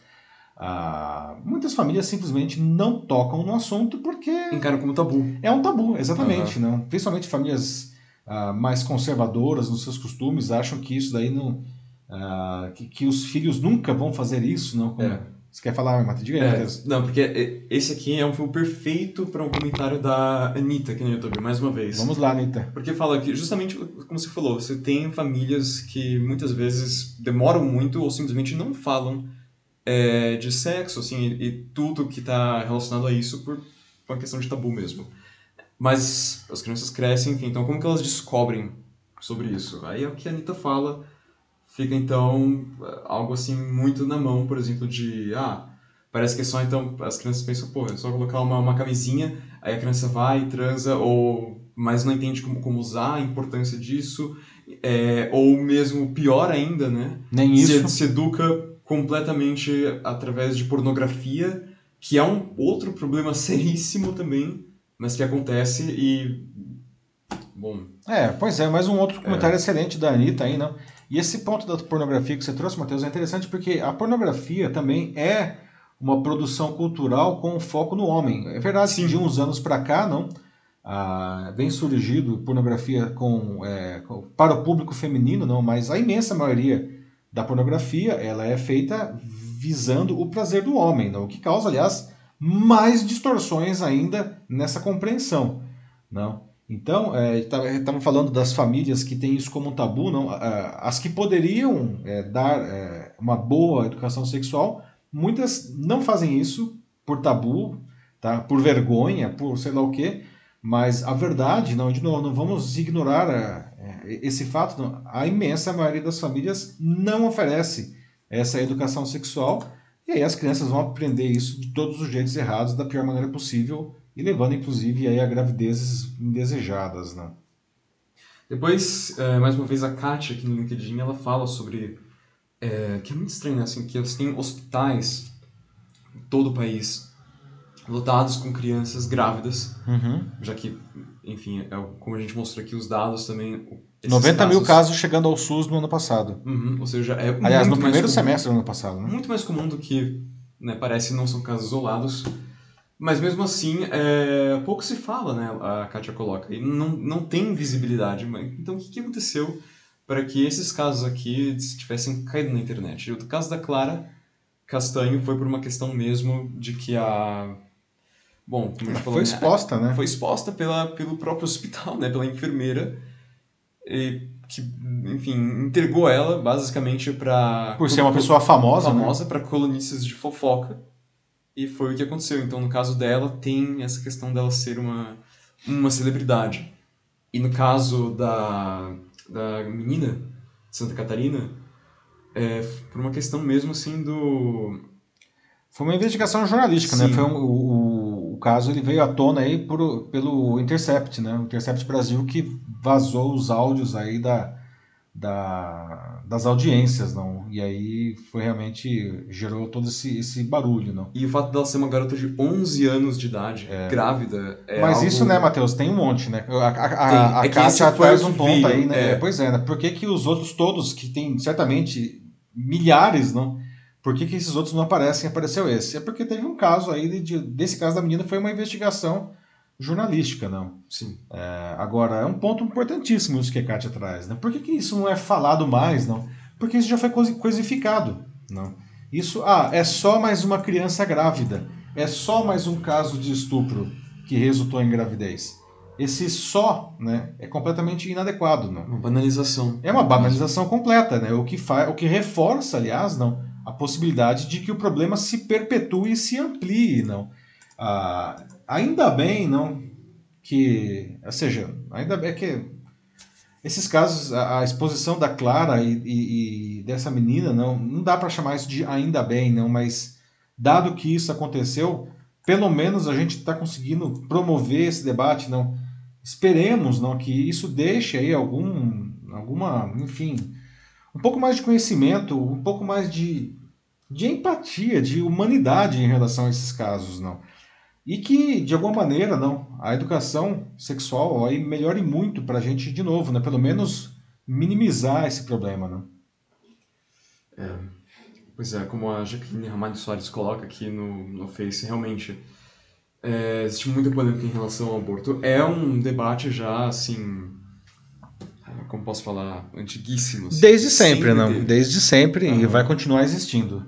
Speaker 1: Ah, muitas famílias simplesmente não tocam no assunto porque.
Speaker 2: Encaram como tabu.
Speaker 1: É um tabu, exatamente. Uhum. Não? Principalmente famílias ah, mais conservadoras nos seus costumes acham que isso daí não. Ah, que, que, os filhos nunca vão fazer isso, não? Como... É. Você quer falar, Mata? Diga
Speaker 2: aí, é, Não, porque esse aqui é um filme perfeito para um comentário da Anitta aqui no YouTube, mais uma vez.
Speaker 1: Vamos lá, Anitta.
Speaker 2: Porque fala que, justamente como você falou, você tem famílias que muitas vezes demoram muito ou simplesmente não falam é, de sexo, assim, e, e tudo que está relacionado a isso por uma questão de tabu mesmo. Mas as crianças crescem, enfim, então como que elas descobrem sobre isso? Aí é o que a Anitta fala, fica então algo assim muito na mão, por exemplo, de, ah, parece que é só então, as crianças pensam, pô, é só colocar uma, uma camisinha, aí a criança vai, transa, ou mas não entende como, como usar, a importância disso, é, ou mesmo pior ainda, né?
Speaker 1: Nem isso.
Speaker 2: Se, se educa completamente através de pornografia, que é um outro problema seríssimo também, mas que acontece e. Bom.
Speaker 1: É, pois é, mais um outro comentário é. excelente da Anitta aí, não? E esse ponto da pornografia que você trouxe, Matheus, é interessante porque a pornografia também é uma produção cultural com foco no homem. É verdade Sim. que de uns anos para cá, não, ah, vem surgido pornografia com, é, para o público feminino, não, mas a imensa maioria da pornografia, ela é feita visando o prazer do homem, não? o que causa, aliás, mais distorções ainda nessa compreensão. Não? Então, estava falando das famílias que têm isso como tabu, não? as que poderiam é, dar é, uma boa educação sexual, muitas não fazem isso por tabu, tá? por vergonha, por sei lá o quê, mas a verdade, não, de novo, não vamos ignorar a, é, esse fato. Não, a imensa maioria das famílias não oferece essa educação sexual e aí as crianças vão aprender isso de todos os jeitos errados, da pior maneira possível e levando inclusive aí a gravidezes indesejadas, né?
Speaker 2: Depois, é, mais uma vez, a Kátia aqui no LinkedIn, ela fala sobre... É, que é muito estranho, né? Assim, que eles têm hospitais em todo o país lotados com crianças grávidas,
Speaker 1: uhum.
Speaker 2: já que, enfim, é, como a gente mostrou aqui, os dados também...
Speaker 1: 90 casos... mil casos chegando ao SUS no ano passado.
Speaker 2: Uhum, ou seja, é
Speaker 1: Aliás, no primeiro semestre do ano passado. Né?
Speaker 2: Muito mais comum do que né, parece não são casos isolados. Mas mesmo assim, é, pouco se fala, né? A Kátia coloca. E não, não tem visibilidade. Então, o que, que aconteceu para que esses casos aqui tivessem caído na internet? O caso da Clara Castanho foi por uma questão mesmo de que a Bom,
Speaker 1: como falou, foi né, exposta, né?
Speaker 2: Foi exposta pela, pelo próprio hospital, né? Pela enfermeira, e, que, enfim, entregou ela basicamente para
Speaker 1: por ser uma pessoa famosa,
Speaker 2: né? famosa né? para colunistas de fofoca. E foi o que aconteceu. Então, no caso dela, tem essa questão dela ser uma uma celebridade. E no caso da da menina Santa Catarina, é, por uma questão mesmo assim do
Speaker 1: foi uma investigação jornalística, né? Sim. né? Foi um, o, o caso ele veio à tona aí por, pelo Intercept, né? O Intercept Brasil que vazou os áudios aí da, da, das audiências, não? E aí foi realmente gerou todo esse, esse barulho, não?
Speaker 2: E o fato dela ser uma garota de 11 anos de idade, é. grávida, é
Speaker 1: Mas
Speaker 2: algo...
Speaker 1: isso, né, Matheus, tem um monte, né? A, a, a, é Kátia um ponto aí, né? É. Pois é, né? Por que, que os outros todos, que tem certamente milhares, não? Por que, que esses outros não aparecem e apareceu esse? É porque teve um caso aí, de, desse caso da menina foi uma investigação jornalística, não.
Speaker 2: Sim.
Speaker 1: É, agora, é um ponto importantíssimo isso que a Kátia traz, né? Por que, que isso não é falado mais, não? Porque isso já foi coisificado, não? Isso, ah, é só mais uma criança grávida, é só mais um caso de estupro que resultou em gravidez. Esse só, né, é completamente inadequado, não?
Speaker 2: Uma banalização.
Speaker 1: É uma banalização completa, né? O que faz, o que reforça, aliás, não, a possibilidade de que o problema se perpetue e se amplie, não? Ah, ainda bem, não, que, ou seja, ainda bem que esses casos, a, a exposição da Clara e, e, e, dessa menina, não, não dá para chamar isso de ainda bem, não, mas dado que isso aconteceu, pelo menos a gente está conseguindo promover esse debate, não? Esperemos, não, que isso deixe aí algum, alguma, enfim, um pouco mais de conhecimento, um pouco mais de, de empatia, de humanidade em relação a esses casos, não? E que, de alguma maneira, não, a educação sexual aí melhore muito para a gente, de novo, né? Pelo menos minimizar esse problema, né?
Speaker 2: É, pois é, como a Jaqueline Ramalho Soares coloca aqui no, no Face, realmente é, existe muita polêmica em relação ao aborto. É um debate já, assim, como posso falar, antiguíssimo. Assim.
Speaker 1: Desde sempre, sempre não? Desde sempre uhum. e vai continuar existindo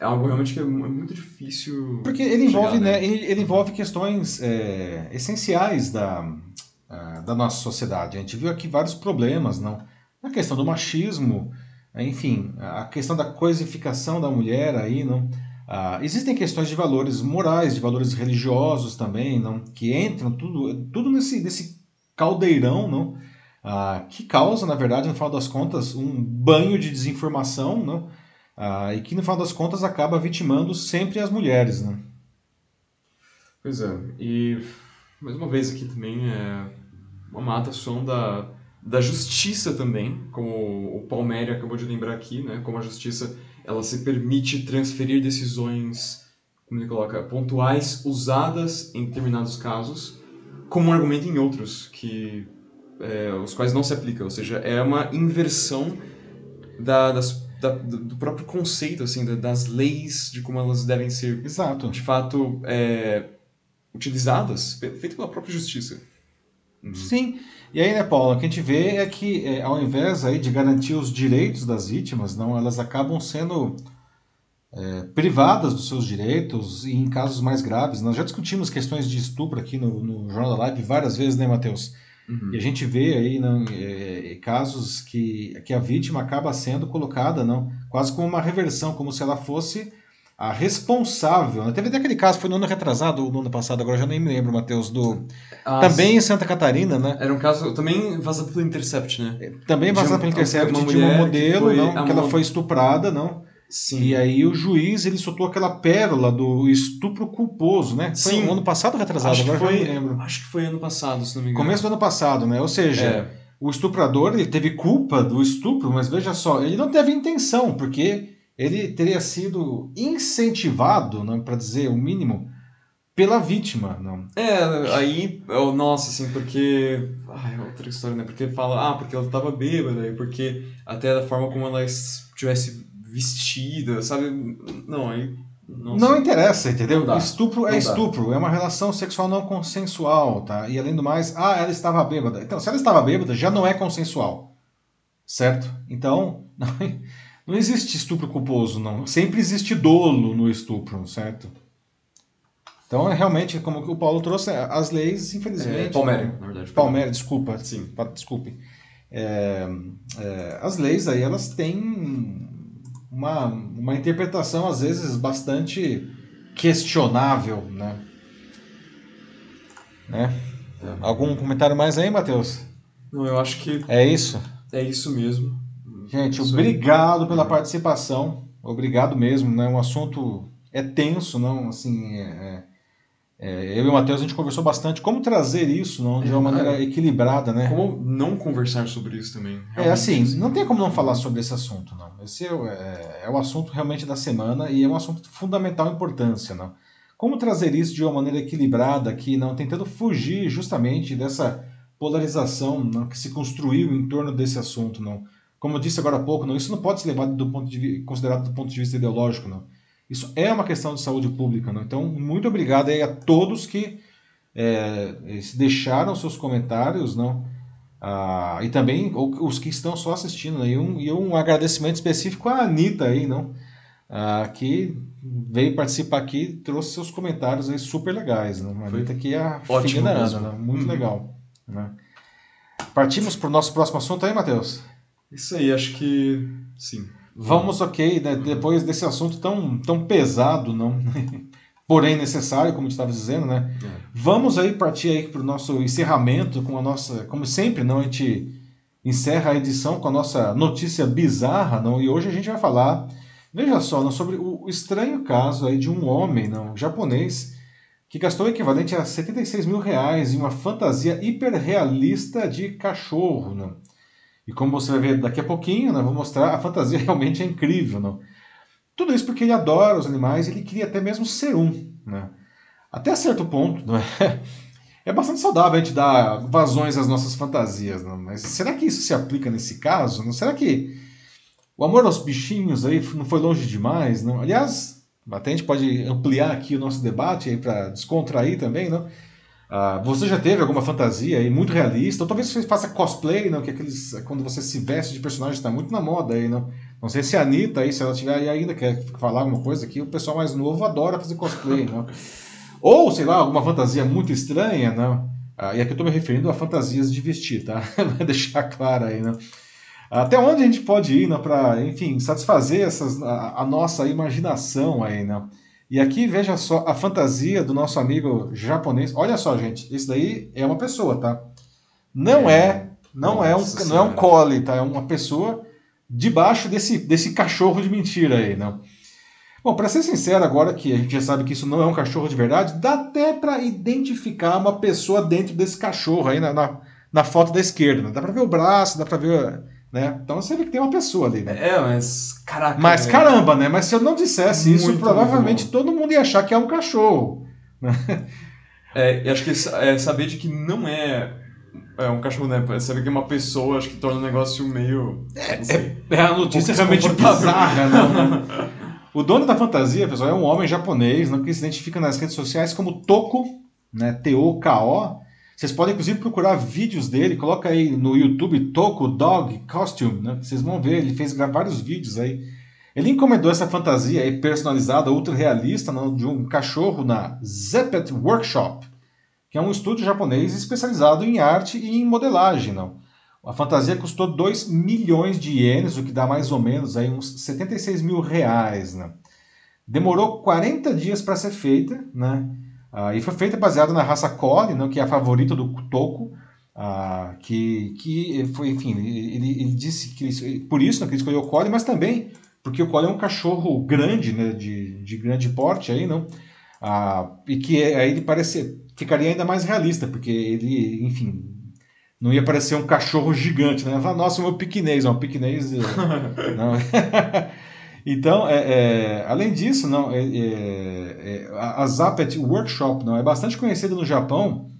Speaker 2: é algo realmente que é, é muito difícil.
Speaker 1: Porque ele envolve, chegar, né? ele, ele, envolve questões é, essenciais da, uh, da nossa sociedade. A gente viu aqui vários problemas, não? A questão do machismo, enfim, a questão da coisificação da mulher aí, não? Uh, existem questões de valores morais, de valores religiosos também, não? Que entram tudo, tudo nesse, nesse caldeirão, não? Uh, que causa, na verdade, no final das contas, um banho de desinformação, não? Ah, e que no final das contas acaba vitimando sempre as mulheres, né?
Speaker 2: Pois é, e mais uma vez aqui também é uma matação da, da justiça também, como o Palmeri acabou de lembrar aqui, né? Como a justiça ela se permite transferir decisões, como ele coloca, pontuais usadas em determinados casos, como um argumento em outros que é, os quais não se aplica, ou seja, é uma inversão da, das da, do próprio conceito, assim, das leis, de como elas devem ser,
Speaker 1: Exato.
Speaker 2: de fato, é, utilizadas, feito pela própria justiça.
Speaker 1: Uhum. Sim. E aí, né, Paulo, o que a gente vê é que, é, ao invés aí de garantir os direitos das vítimas, não, elas acabam sendo é, privadas dos seus direitos e em casos mais graves. Nós já discutimos questões de estupro aqui no, no Jornal da Live várias vezes, né, Matheus? Uhum. E a gente vê aí não, é, casos que, que a vítima acaba sendo colocada não, quase como uma reversão, como se ela fosse a responsável. Né? Teve até aquele caso, foi no ano retrasado ou no ano passado, agora já nem me lembro, Matheus, do. Ah, também em Santa Catarina, né?
Speaker 2: Era um caso também vazado pelo Intercept, né?
Speaker 1: Também vazado pelo Intercept uma de uma modelo, que não, que ela foi estuprada, não.
Speaker 2: Sim.
Speaker 1: E aí o juiz ele soltou aquela pérola do estupro culposo, né? Foi Sim. ano passado ou retrasado?
Speaker 2: Acho Agora que foi, lembro. Acho que foi ano passado, se não me engano.
Speaker 1: Começo do ano passado, né? Ou seja, é. o estuprador ele teve culpa do estupro, mas veja só, ele não teve intenção, porque ele teria sido incentivado, não para dizer o mínimo, pela vítima, não.
Speaker 2: É, aí, nossa, assim, porque. Ai, outra história, né? Porque fala, ah, porque ela tava bêbada, e porque até da forma como ela tivesse vestida, sabe? Não, aí.
Speaker 1: Nossa. Não interessa, entendeu? Estupro é estupro, é uma relação sexual não consensual, tá? E além do mais, ah, ela estava bêbada. Então, se ela estava bêbada, já não é consensual. Certo? Então, não, não existe estupro culposo, não. Sempre existe dolo no estupro, certo? Então, é realmente, como o Paulo trouxe, as leis, infelizmente. É,
Speaker 2: Palméria, na verdade.
Speaker 1: Palméria, desculpa. Sim. Desculpe. É, é, as leis aí, elas têm uma, uma interpretação, às vezes, bastante questionável, né? né? É. Algum comentário mais aí, Matheus?
Speaker 2: Não, eu acho que...
Speaker 1: É isso?
Speaker 2: É isso mesmo.
Speaker 1: Gente, isso obrigado aí. pela participação. Obrigado mesmo, né? Um assunto é tenso, não? Assim, é, é eu e o Matheus a gente conversou bastante como trazer isso não, de uma maneira é, equilibrada, né?
Speaker 2: Como não conversar sobre isso também.
Speaker 1: É assim, não tem como não falar sobre esse assunto, não. Esse é, é, é, o assunto realmente da semana e é um assunto de fundamental importância, não. Como trazer isso de uma maneira equilibrada aqui, não tentando fugir justamente dessa polarização não, que se construiu em torno desse assunto, não. Como eu disse agora há pouco, não, isso não pode ser levado do ponto de considerado do ponto de vista ideológico, não isso é uma questão de saúde pública. Né? Então, muito obrigado aí a todos que é, deixaram seus comentários, não? Ah, e também os que estão só assistindo. Né? E, um, e um agradecimento específico à Anitta aí, não? Ah, que veio participar aqui trouxe seus comentários aí super legais. Né? A Anitta aqui é a
Speaker 2: Ótimo
Speaker 1: da Ana, né? muito uhum. legal. Né? Partimos para o nosso próximo assunto aí, Matheus?
Speaker 2: Isso aí, acho que sim.
Speaker 1: Vamos, ok, né? depois desse assunto tão, tão pesado, não porém necessário, como estava dizendo, né? É. Vamos aí partir aí para o nosso encerramento com a nossa, como sempre, não a gente encerra a edição com a nossa notícia bizarra, não? E hoje a gente vai falar, veja só, não, sobre o estranho caso aí de um homem, não, japonês, que gastou o equivalente a 76 mil reais em uma fantasia hiperrealista de cachorro, não? E como você vai ver daqui a pouquinho, né, vou mostrar, a fantasia realmente é incrível, não? Tudo isso porque ele adora os animais ele queria até mesmo ser um. Né? Até certo ponto, é? É bastante saudável a gente dar vazões às nossas fantasias, não? mas será que isso se aplica nesse caso? Não? Será que o amor aos bichinhos aí não foi longe demais? Não? Aliás, até a gente pode ampliar aqui o nosso debate para descontrair também, não? Ah, você já teve alguma fantasia aí muito realista? Ou talvez você faça cosplay, não? Que aqueles quando você se veste de personagem está muito na moda aí, não? Não sei se a Anitta aí, se ela tiver ainda quer falar alguma coisa aqui, o pessoal mais novo adora fazer cosplay, não? Ou sei lá alguma fantasia muito estranha, não? Ah, e aqui eu estou me referindo a fantasias de vestir, tá? Vai deixar claro aí, não? Até onde a gente pode ir, para, enfim, satisfazer essas, a, a nossa imaginação aí, não? E aqui veja só a fantasia do nosso amigo japonês. Olha só, gente, isso daí é uma pessoa, tá? Não é, é não é um, não é um cole, tá? É uma pessoa debaixo desse, desse cachorro de mentira aí, não? Bom, para ser sincero, agora que a gente já sabe que isso não é um cachorro de verdade, dá até para identificar uma pessoa dentro desse cachorro aí na, na, na foto da esquerda. Né? Dá para ver o braço, dá para ver né? Então você vê que tem uma pessoa ali, né?
Speaker 2: É, mas caraca.
Speaker 1: Mas é... caramba, né? Mas se eu não dissesse isso, provavelmente todo mundo ia achar que é um cachorro. Né?
Speaker 2: É, e acho que é saber de que não é, é um cachorro, né? Saber que é uma pessoa, acho que torna o negócio meio.
Speaker 1: É, é, é a notícia um realmente bizarra, né? O dono da fantasia, pessoal, é um homem japonês, né, que se identifica nas redes sociais como Toko, né? T-O-K-O vocês podem, inclusive, procurar vídeos dele. Coloca aí no YouTube Toco Dog Costume, né? Vocês vão ver, ele fez vários vídeos aí. Ele encomendou essa fantasia aí personalizada, ultra realista, não, de um cachorro na Zeppet Workshop, que é um estúdio japonês especializado em arte e em modelagem. Não? A fantasia custou 2 milhões de ienes, o que dá mais ou menos aí uns 76 mil reais. Né? Demorou 40 dias para ser feita, né? Uh, e foi feita baseada na raça Collie, né, que é a favorita do Toco, uh, que, que foi, enfim, ele, ele disse que ele, por isso né, que ele escolheu o Collie, mas também porque o Collie é um cachorro grande, né, de, de grande porte aí, não? Uh, e que aí ele parece, ficaria ainda mais realista, porque ele, enfim, não ia parecer um cachorro gigante, né? Falar, nossa, o meu piquinês, um piquinês... não. Então, é, é, além disso, não, é, é, é a Zappet Workshop não, é bastante conhecida no Japão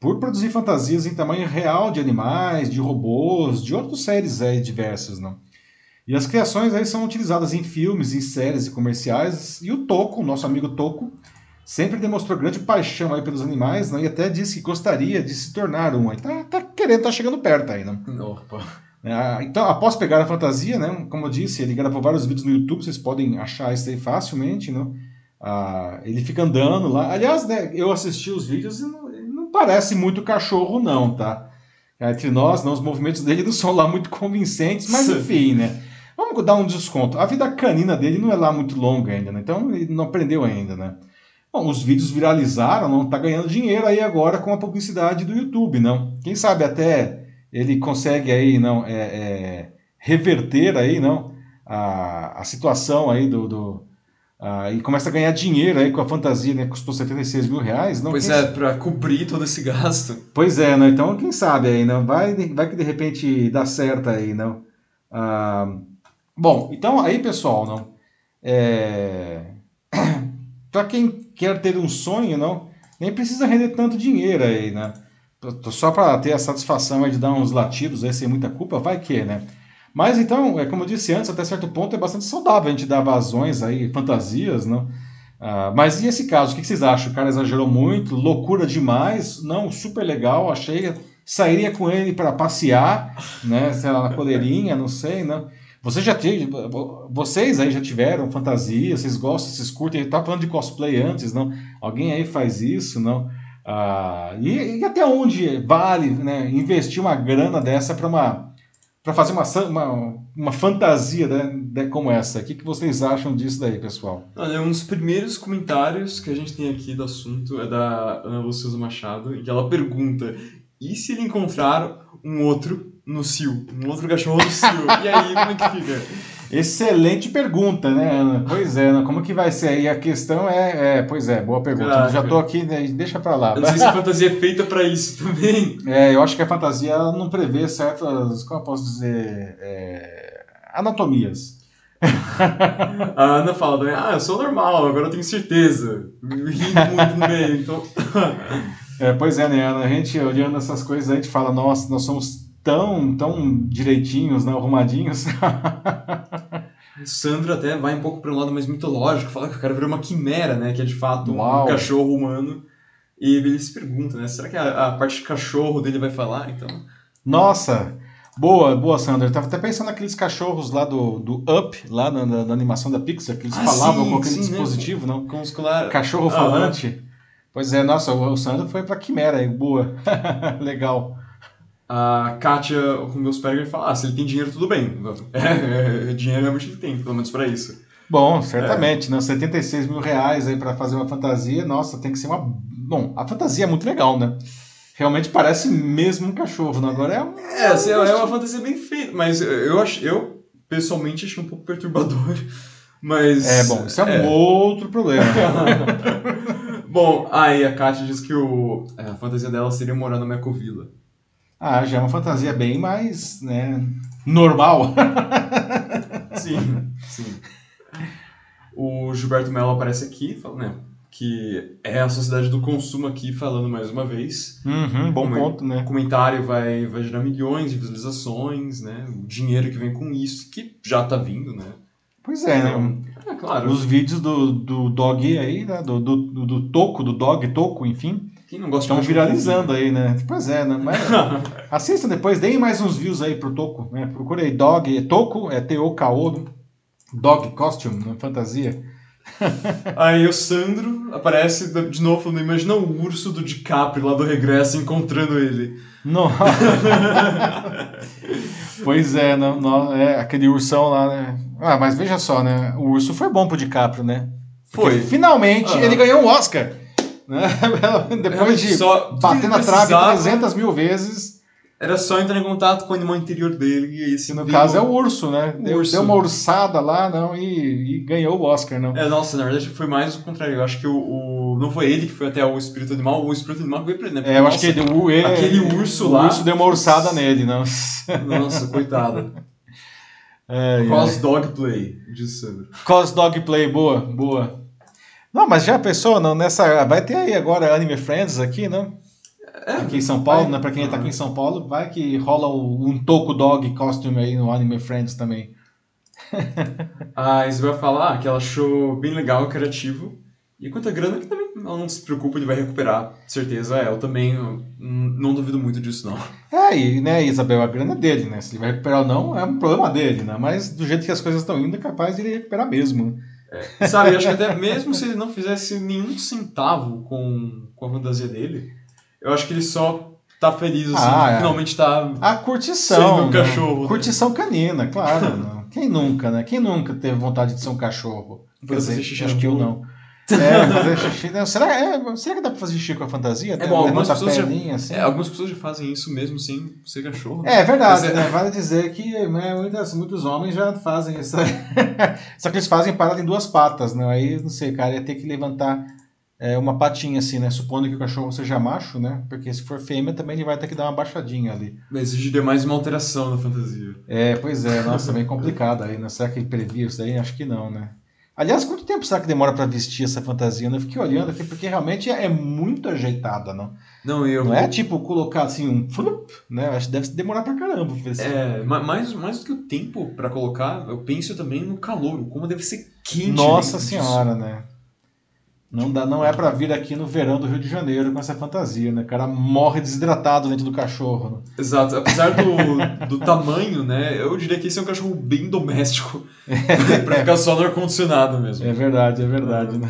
Speaker 1: por produzir fantasias em tamanho real de animais, de robôs, de outras séries diversas. Não? E as criações aí são utilizadas em filmes, em séries e comerciais. E o Toco, nosso amigo Toco, sempre demonstrou grande paixão aí pelos animais não? e até disse que gostaria de se tornar um. Está tá querendo, tá chegando perto. Não?
Speaker 2: Opa.
Speaker 1: É, então, após pegar a fantasia, né, como eu disse, ele gravou vários vídeos no YouTube, vocês podem achar isso aí facilmente, né? Ah, ele fica andando lá. Aliás, né, eu assisti os vídeos e não, não parece muito cachorro, não, tá? Entre nós, não, os movimentos dele não são lá muito convincentes, mas enfim, né? Vamos dar um desconto. A vida canina dele não é lá muito longa ainda, né? Então ele não aprendeu ainda, né? Bom, os vídeos viralizaram, não tá ganhando dinheiro aí agora com a publicidade do YouTube, não? Quem sabe até ele consegue aí não é, é, reverter aí não a, a situação aí do, do e começa a ganhar dinheiro aí com a fantasia né custou 76 mil reais não
Speaker 2: pois é para cobrir todo esse gasto.
Speaker 1: Pois é né então quem sabe aí não vai vai que de repente dá certo aí não. Ah, bom então aí pessoal não é... para quem quer ter um sonho não nem precisa render tanto dinheiro aí né só para ter a satisfação de dar uns latidos aí sem muita culpa, vai que, né? Mas então, é como eu disse antes, até certo ponto é bastante saudável a gente dar vazões aí, fantasias? Uh, mas e esse caso, o que vocês acham? O cara exagerou muito, loucura demais, não, super legal, achei. Sairia com ele para passear, né? Sei lá, na coleirinha, não sei, não. Vocês já teve, vocês aí já tiveram fantasia, vocês gostam, vocês curtem, tá falando de cosplay antes, não? Alguém aí faz isso, não? Ah, e, e, até onde vale né, investir uma grana dessa para uma para fazer uma, uma, uma fantasia né, como essa? O que, que vocês acham disso daí, pessoal?
Speaker 2: Olha, um dos primeiros comentários que a gente tem aqui do assunto é da Ana Luciosa Machado, em que ela pergunta: e se ele encontrar um outro no cio? Um outro cachorro no cio? e aí, como é que fica?
Speaker 1: Excelente pergunta, né, Ana? Pois é, Ana, como que vai ser aí? A questão é, é pois é, boa pergunta. Caraca. Já tô aqui, né, deixa pra lá.
Speaker 2: Eu não sei se a fantasia é feita para isso também.
Speaker 1: É, eu acho que a fantasia não prevê certas, como eu posso dizer, é, anatomias.
Speaker 2: a Ana fala também, ah, eu sou normal, agora eu tenho certeza. Rindo muito no meio, então...
Speaker 1: é, pois é, né, Ana? A gente olhando essas coisas, a gente fala, nossa, nós somos tão, tão direitinhos, né, arrumadinhos.
Speaker 2: Sandro até vai um pouco para um lado mais mitológico, fala que o cara virou uma quimera, né, que é de fato Uau. um cachorro humano. E ele se pergunta, né, será que a, a, parte de cachorro dele vai falar, então?
Speaker 1: Nossa, boa, boa, Sandro. Eu tava até pensando naqueles cachorros lá do, do Up, lá na, na, na animação da Pixar, que eles ah, falavam sim, com aquele sim, né? dispositivo, né? não?
Speaker 2: Com os claro.
Speaker 1: Cachorro falante. Pois é, nossa, o, o Sandro foi pra quimera, boa. Legal
Speaker 2: a Kátia Rummelsperger fala, ah, se ele tem dinheiro, tudo bem. É, é, dinheiro realmente ele tem, pelo menos para isso.
Speaker 1: Bom, certamente, é. né? 76 mil reais aí para fazer uma fantasia, nossa, tem que ser uma... Bom, a fantasia é muito legal, né? Realmente parece mesmo um cachorro, né? Agora é um...
Speaker 2: É, assim, é uma fantasia bem feita, mas eu, acho, eu pessoalmente achei um pouco perturbador, mas...
Speaker 1: É, bom, isso é, é. um outro problema.
Speaker 2: bom, aí a Kátia diz que o, é, a fantasia dela seria morar na Mecovila.
Speaker 1: Ah, já é uma fantasia bem mais, né, normal.
Speaker 2: sim, sim. O Gilberto Mello aparece aqui, né, que é a sociedade do consumo aqui falando mais uma vez.
Speaker 1: Uhum, bom ponto, né?
Speaker 2: O comentário vai, vai gerar milhões de visualizações, né? O dinheiro que vem com isso, que já tá vindo, né?
Speaker 1: Pois é, então, né? É, claro. Os vídeos do, do dog aí, né? Do, do, do, do toco, do dog toco, enfim
Speaker 2: quem não gosta
Speaker 1: Estão viralizando aí, né? Pois é, né? Mas, assistam depois, deem mais uns views aí pro Toco, né? Procure aí Dog, Toco, é T-O-K-O, Dog Costume, né? fantasia.
Speaker 2: aí o Sandro aparece de novo falando, imagina o urso do DiCaprio lá do regresso encontrando ele.
Speaker 1: Não. pois é, não, não, é, aquele ursão lá, né? Ah, mas veja só, né? O urso foi bom pro DiCaprio, né? Porque foi. Finalmente ele ganhou um Oscar. Né? Depois de só, bater na trave 300 mil vezes.
Speaker 2: Era só entrar em contato com o animal interior dele. E esse
Speaker 1: no caso é o urso, né? O deu, urso. deu uma ursada lá não, e, e, ganhou o Oscar. não.
Speaker 2: É, nossa, na verdade foi mais o contrário. Eu acho que o, o, não foi ele que foi até o espírito animal, o espírito animal veio pra ele, né?
Speaker 1: Porque, é, eu nossa, acho que o, ele,
Speaker 2: aquele urso lá. O
Speaker 1: urso deu uma ursada nele, não.
Speaker 2: Nossa, coitado. É, Cos é. Dog Play, Sandro.
Speaker 1: Cos Dog Play, boa, boa. Não, mas já pensou, não, nessa. Vai ter aí agora Anime Friends aqui, né? É, aqui em São Paulo, vai, né? Pra quem tá aqui em São Paulo, vai que rola um, um Toku Dog costume aí no Anime Friends também.
Speaker 2: a Isabel fala ah, que ela achou bem legal, criativo. E quanto a grana, que também ela não se preocupa, ele vai recuperar, certeza. É, eu também não, não duvido muito disso, não.
Speaker 1: É, e, né, Isabel, a grana é dele, né? Se ele vai recuperar ou não, é um problema dele, né? Mas do jeito que as coisas estão indo, é capaz de ele recuperar mesmo.
Speaker 2: É, sabe, acho que até mesmo se ele não fizesse nenhum centavo com, com a fantasia dele, eu acho que ele só tá feliz, assim, ah, é. finalmente tá.
Speaker 1: A curtição. Sendo
Speaker 2: um né? cachorro. Né?
Speaker 1: Curtição canina, claro. Né? Quem nunca, né? Quem nunca teve vontade de ser um cachorro? Quer dizer, acho que eu não. É, fazer xixi. Não, será, é, será que dá pra fazer xixi com a fantasia?
Speaker 2: É bom, algumas pessoas, já, assim? é, algumas pessoas já fazem isso mesmo sem ser cachorro.
Speaker 1: É, é verdade, é... né? Vale dizer que né, muitas, muitos homens já fazem isso. Só que eles fazem parada em duas patas, né? Aí, não sei, cara, ia ter que levantar é, uma patinha assim, né? Supondo que o cachorro seja macho, né? Porque se for fêmea também ele vai ter que dar uma baixadinha ali.
Speaker 2: Mas exigiria mais uma alteração na fantasia.
Speaker 1: É, pois é, nossa, bem complicado aí, né? Será que ele previa isso daí? Acho que não, né? Aliás, quanto tempo será que demora para vestir essa fantasia? Né? Eu fiquei olhando aqui, porque realmente é muito ajeitada, não?
Speaker 2: Não, eu...
Speaker 1: não é tipo colocar assim um flup, né? Acho que deve demorar pra caramba.
Speaker 2: Assim. É, mais, mais do que o tempo para colocar, eu penso também no calor, como deve ser quente.
Speaker 1: Nossa senhora, disso. né? Não, dá, não é para vir aqui no verão do Rio de Janeiro com essa fantasia, né? O cara morre desidratado dentro do cachorro. Né?
Speaker 2: Exato. Apesar do, do tamanho, né? Eu diria que esse é um cachorro bem doméstico. para ficar só no ar-condicionado mesmo.
Speaker 1: É verdade, é verdade, né?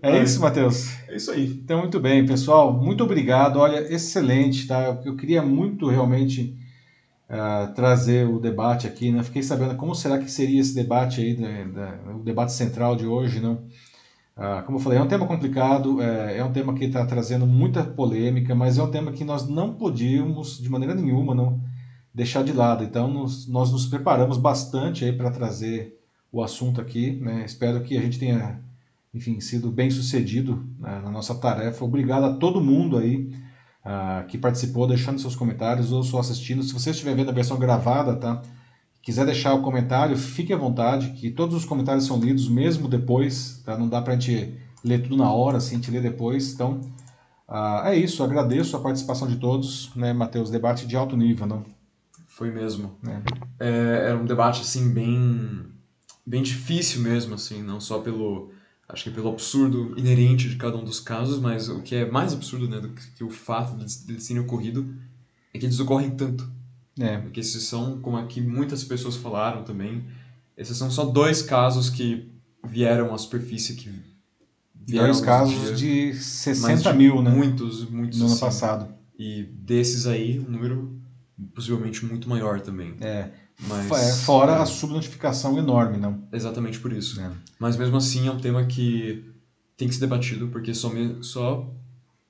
Speaker 1: É isso, Matheus.
Speaker 2: É isso aí.
Speaker 1: Então, muito bem, pessoal. Muito obrigado. Olha, excelente, tá? Eu queria muito realmente uh, trazer o debate aqui, né? Fiquei sabendo como será que seria esse debate aí, né? o debate central de hoje, não? Uh, como eu falei, é um tema complicado, é, é um tema que está trazendo muita polêmica, mas é um tema que nós não podíamos, de maneira nenhuma, não deixar de lado. Então, nos, nós nos preparamos bastante aí para trazer o assunto aqui. Né? Espero que a gente tenha, enfim, sido bem sucedido né, na nossa tarefa. Obrigado a todo mundo aí uh, que participou, deixando seus comentários ou só assistindo. Se você estiver vendo a versão gravada, tá? Quiser deixar o comentário, fique à vontade, que todos os comentários são lidos mesmo depois, tá? Não dá para a gente ler tudo na hora, assim, a gente lê depois. Então, uh, é isso. Agradeço a participação de todos, né, Matheus? Debate de alto nível, não?
Speaker 2: Foi mesmo. É. É, era um debate, assim, bem, bem difícil mesmo, assim, não só pelo acho que pelo absurdo inerente de cada um dos casos, mas o que é mais absurdo né, do que, que o fato de eles terem ocorrido é que eles ocorrem tanto. É. Porque esses são, como aqui muitas pessoas falaram também, esses são só dois casos que vieram à superfície, que
Speaker 1: vieram Dois casos de 60 mil, né?
Speaker 2: Muitos, muitos.
Speaker 1: No ano passado.
Speaker 2: E desses aí, um número possivelmente muito maior também.
Speaker 1: É. Mas, é, fora é. a subnotificação enorme, não?
Speaker 2: Exatamente por isso. É. Mas mesmo assim é um tema que tem que ser debatido, porque só, só,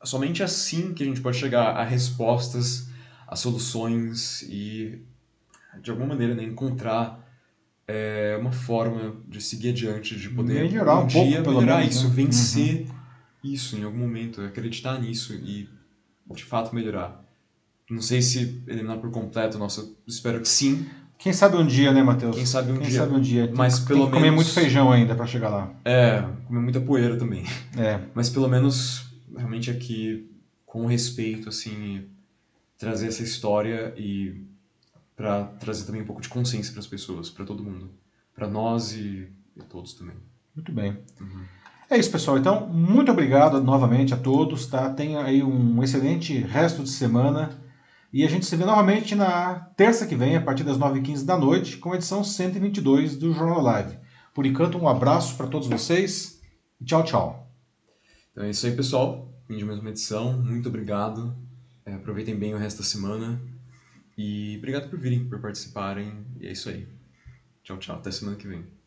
Speaker 2: somente assim que a gente pode chegar a respostas, a soluções e, de alguma maneira, né, encontrar é, uma forma de seguir adiante, de poder
Speaker 1: melhorar um, um pouco, dia melhorar
Speaker 2: menos, isso, né? vencer uhum. isso em algum momento, acreditar nisso e, de fato, melhorar. Não sei se eliminar por completo, nossa, espero que sim.
Speaker 1: Quem sabe um dia, né, Matheus?
Speaker 2: Quem sabe um
Speaker 1: Quem
Speaker 2: dia.
Speaker 1: sabe um dia. Tem,
Speaker 2: Mas
Speaker 1: tem
Speaker 2: pelo
Speaker 1: que comer
Speaker 2: menos...
Speaker 1: muito feijão ainda para chegar lá.
Speaker 2: É, comer muita poeira também.
Speaker 1: É.
Speaker 2: Mas pelo menos, realmente aqui, com respeito, assim, trazer essa história e para trazer também um pouco de consciência para as pessoas, para todo mundo. para nós e, e, todos também.
Speaker 1: Muito bem. Uhum. É isso, pessoal. Então, muito obrigado novamente a todos, tá? Tenha aí um excelente resto de semana. E a gente se vê novamente na terça que vem, a partir das 9h15 da noite, com a edição 122 do Jornal Live. Por enquanto, um abraço para todos vocês e tchau, tchau.
Speaker 2: Então é isso aí, pessoal. Fim de mais uma edição. Muito obrigado. É, aproveitem bem o resto da semana. E obrigado por virem, por participarem. E é isso aí. Tchau, tchau. Até semana que vem.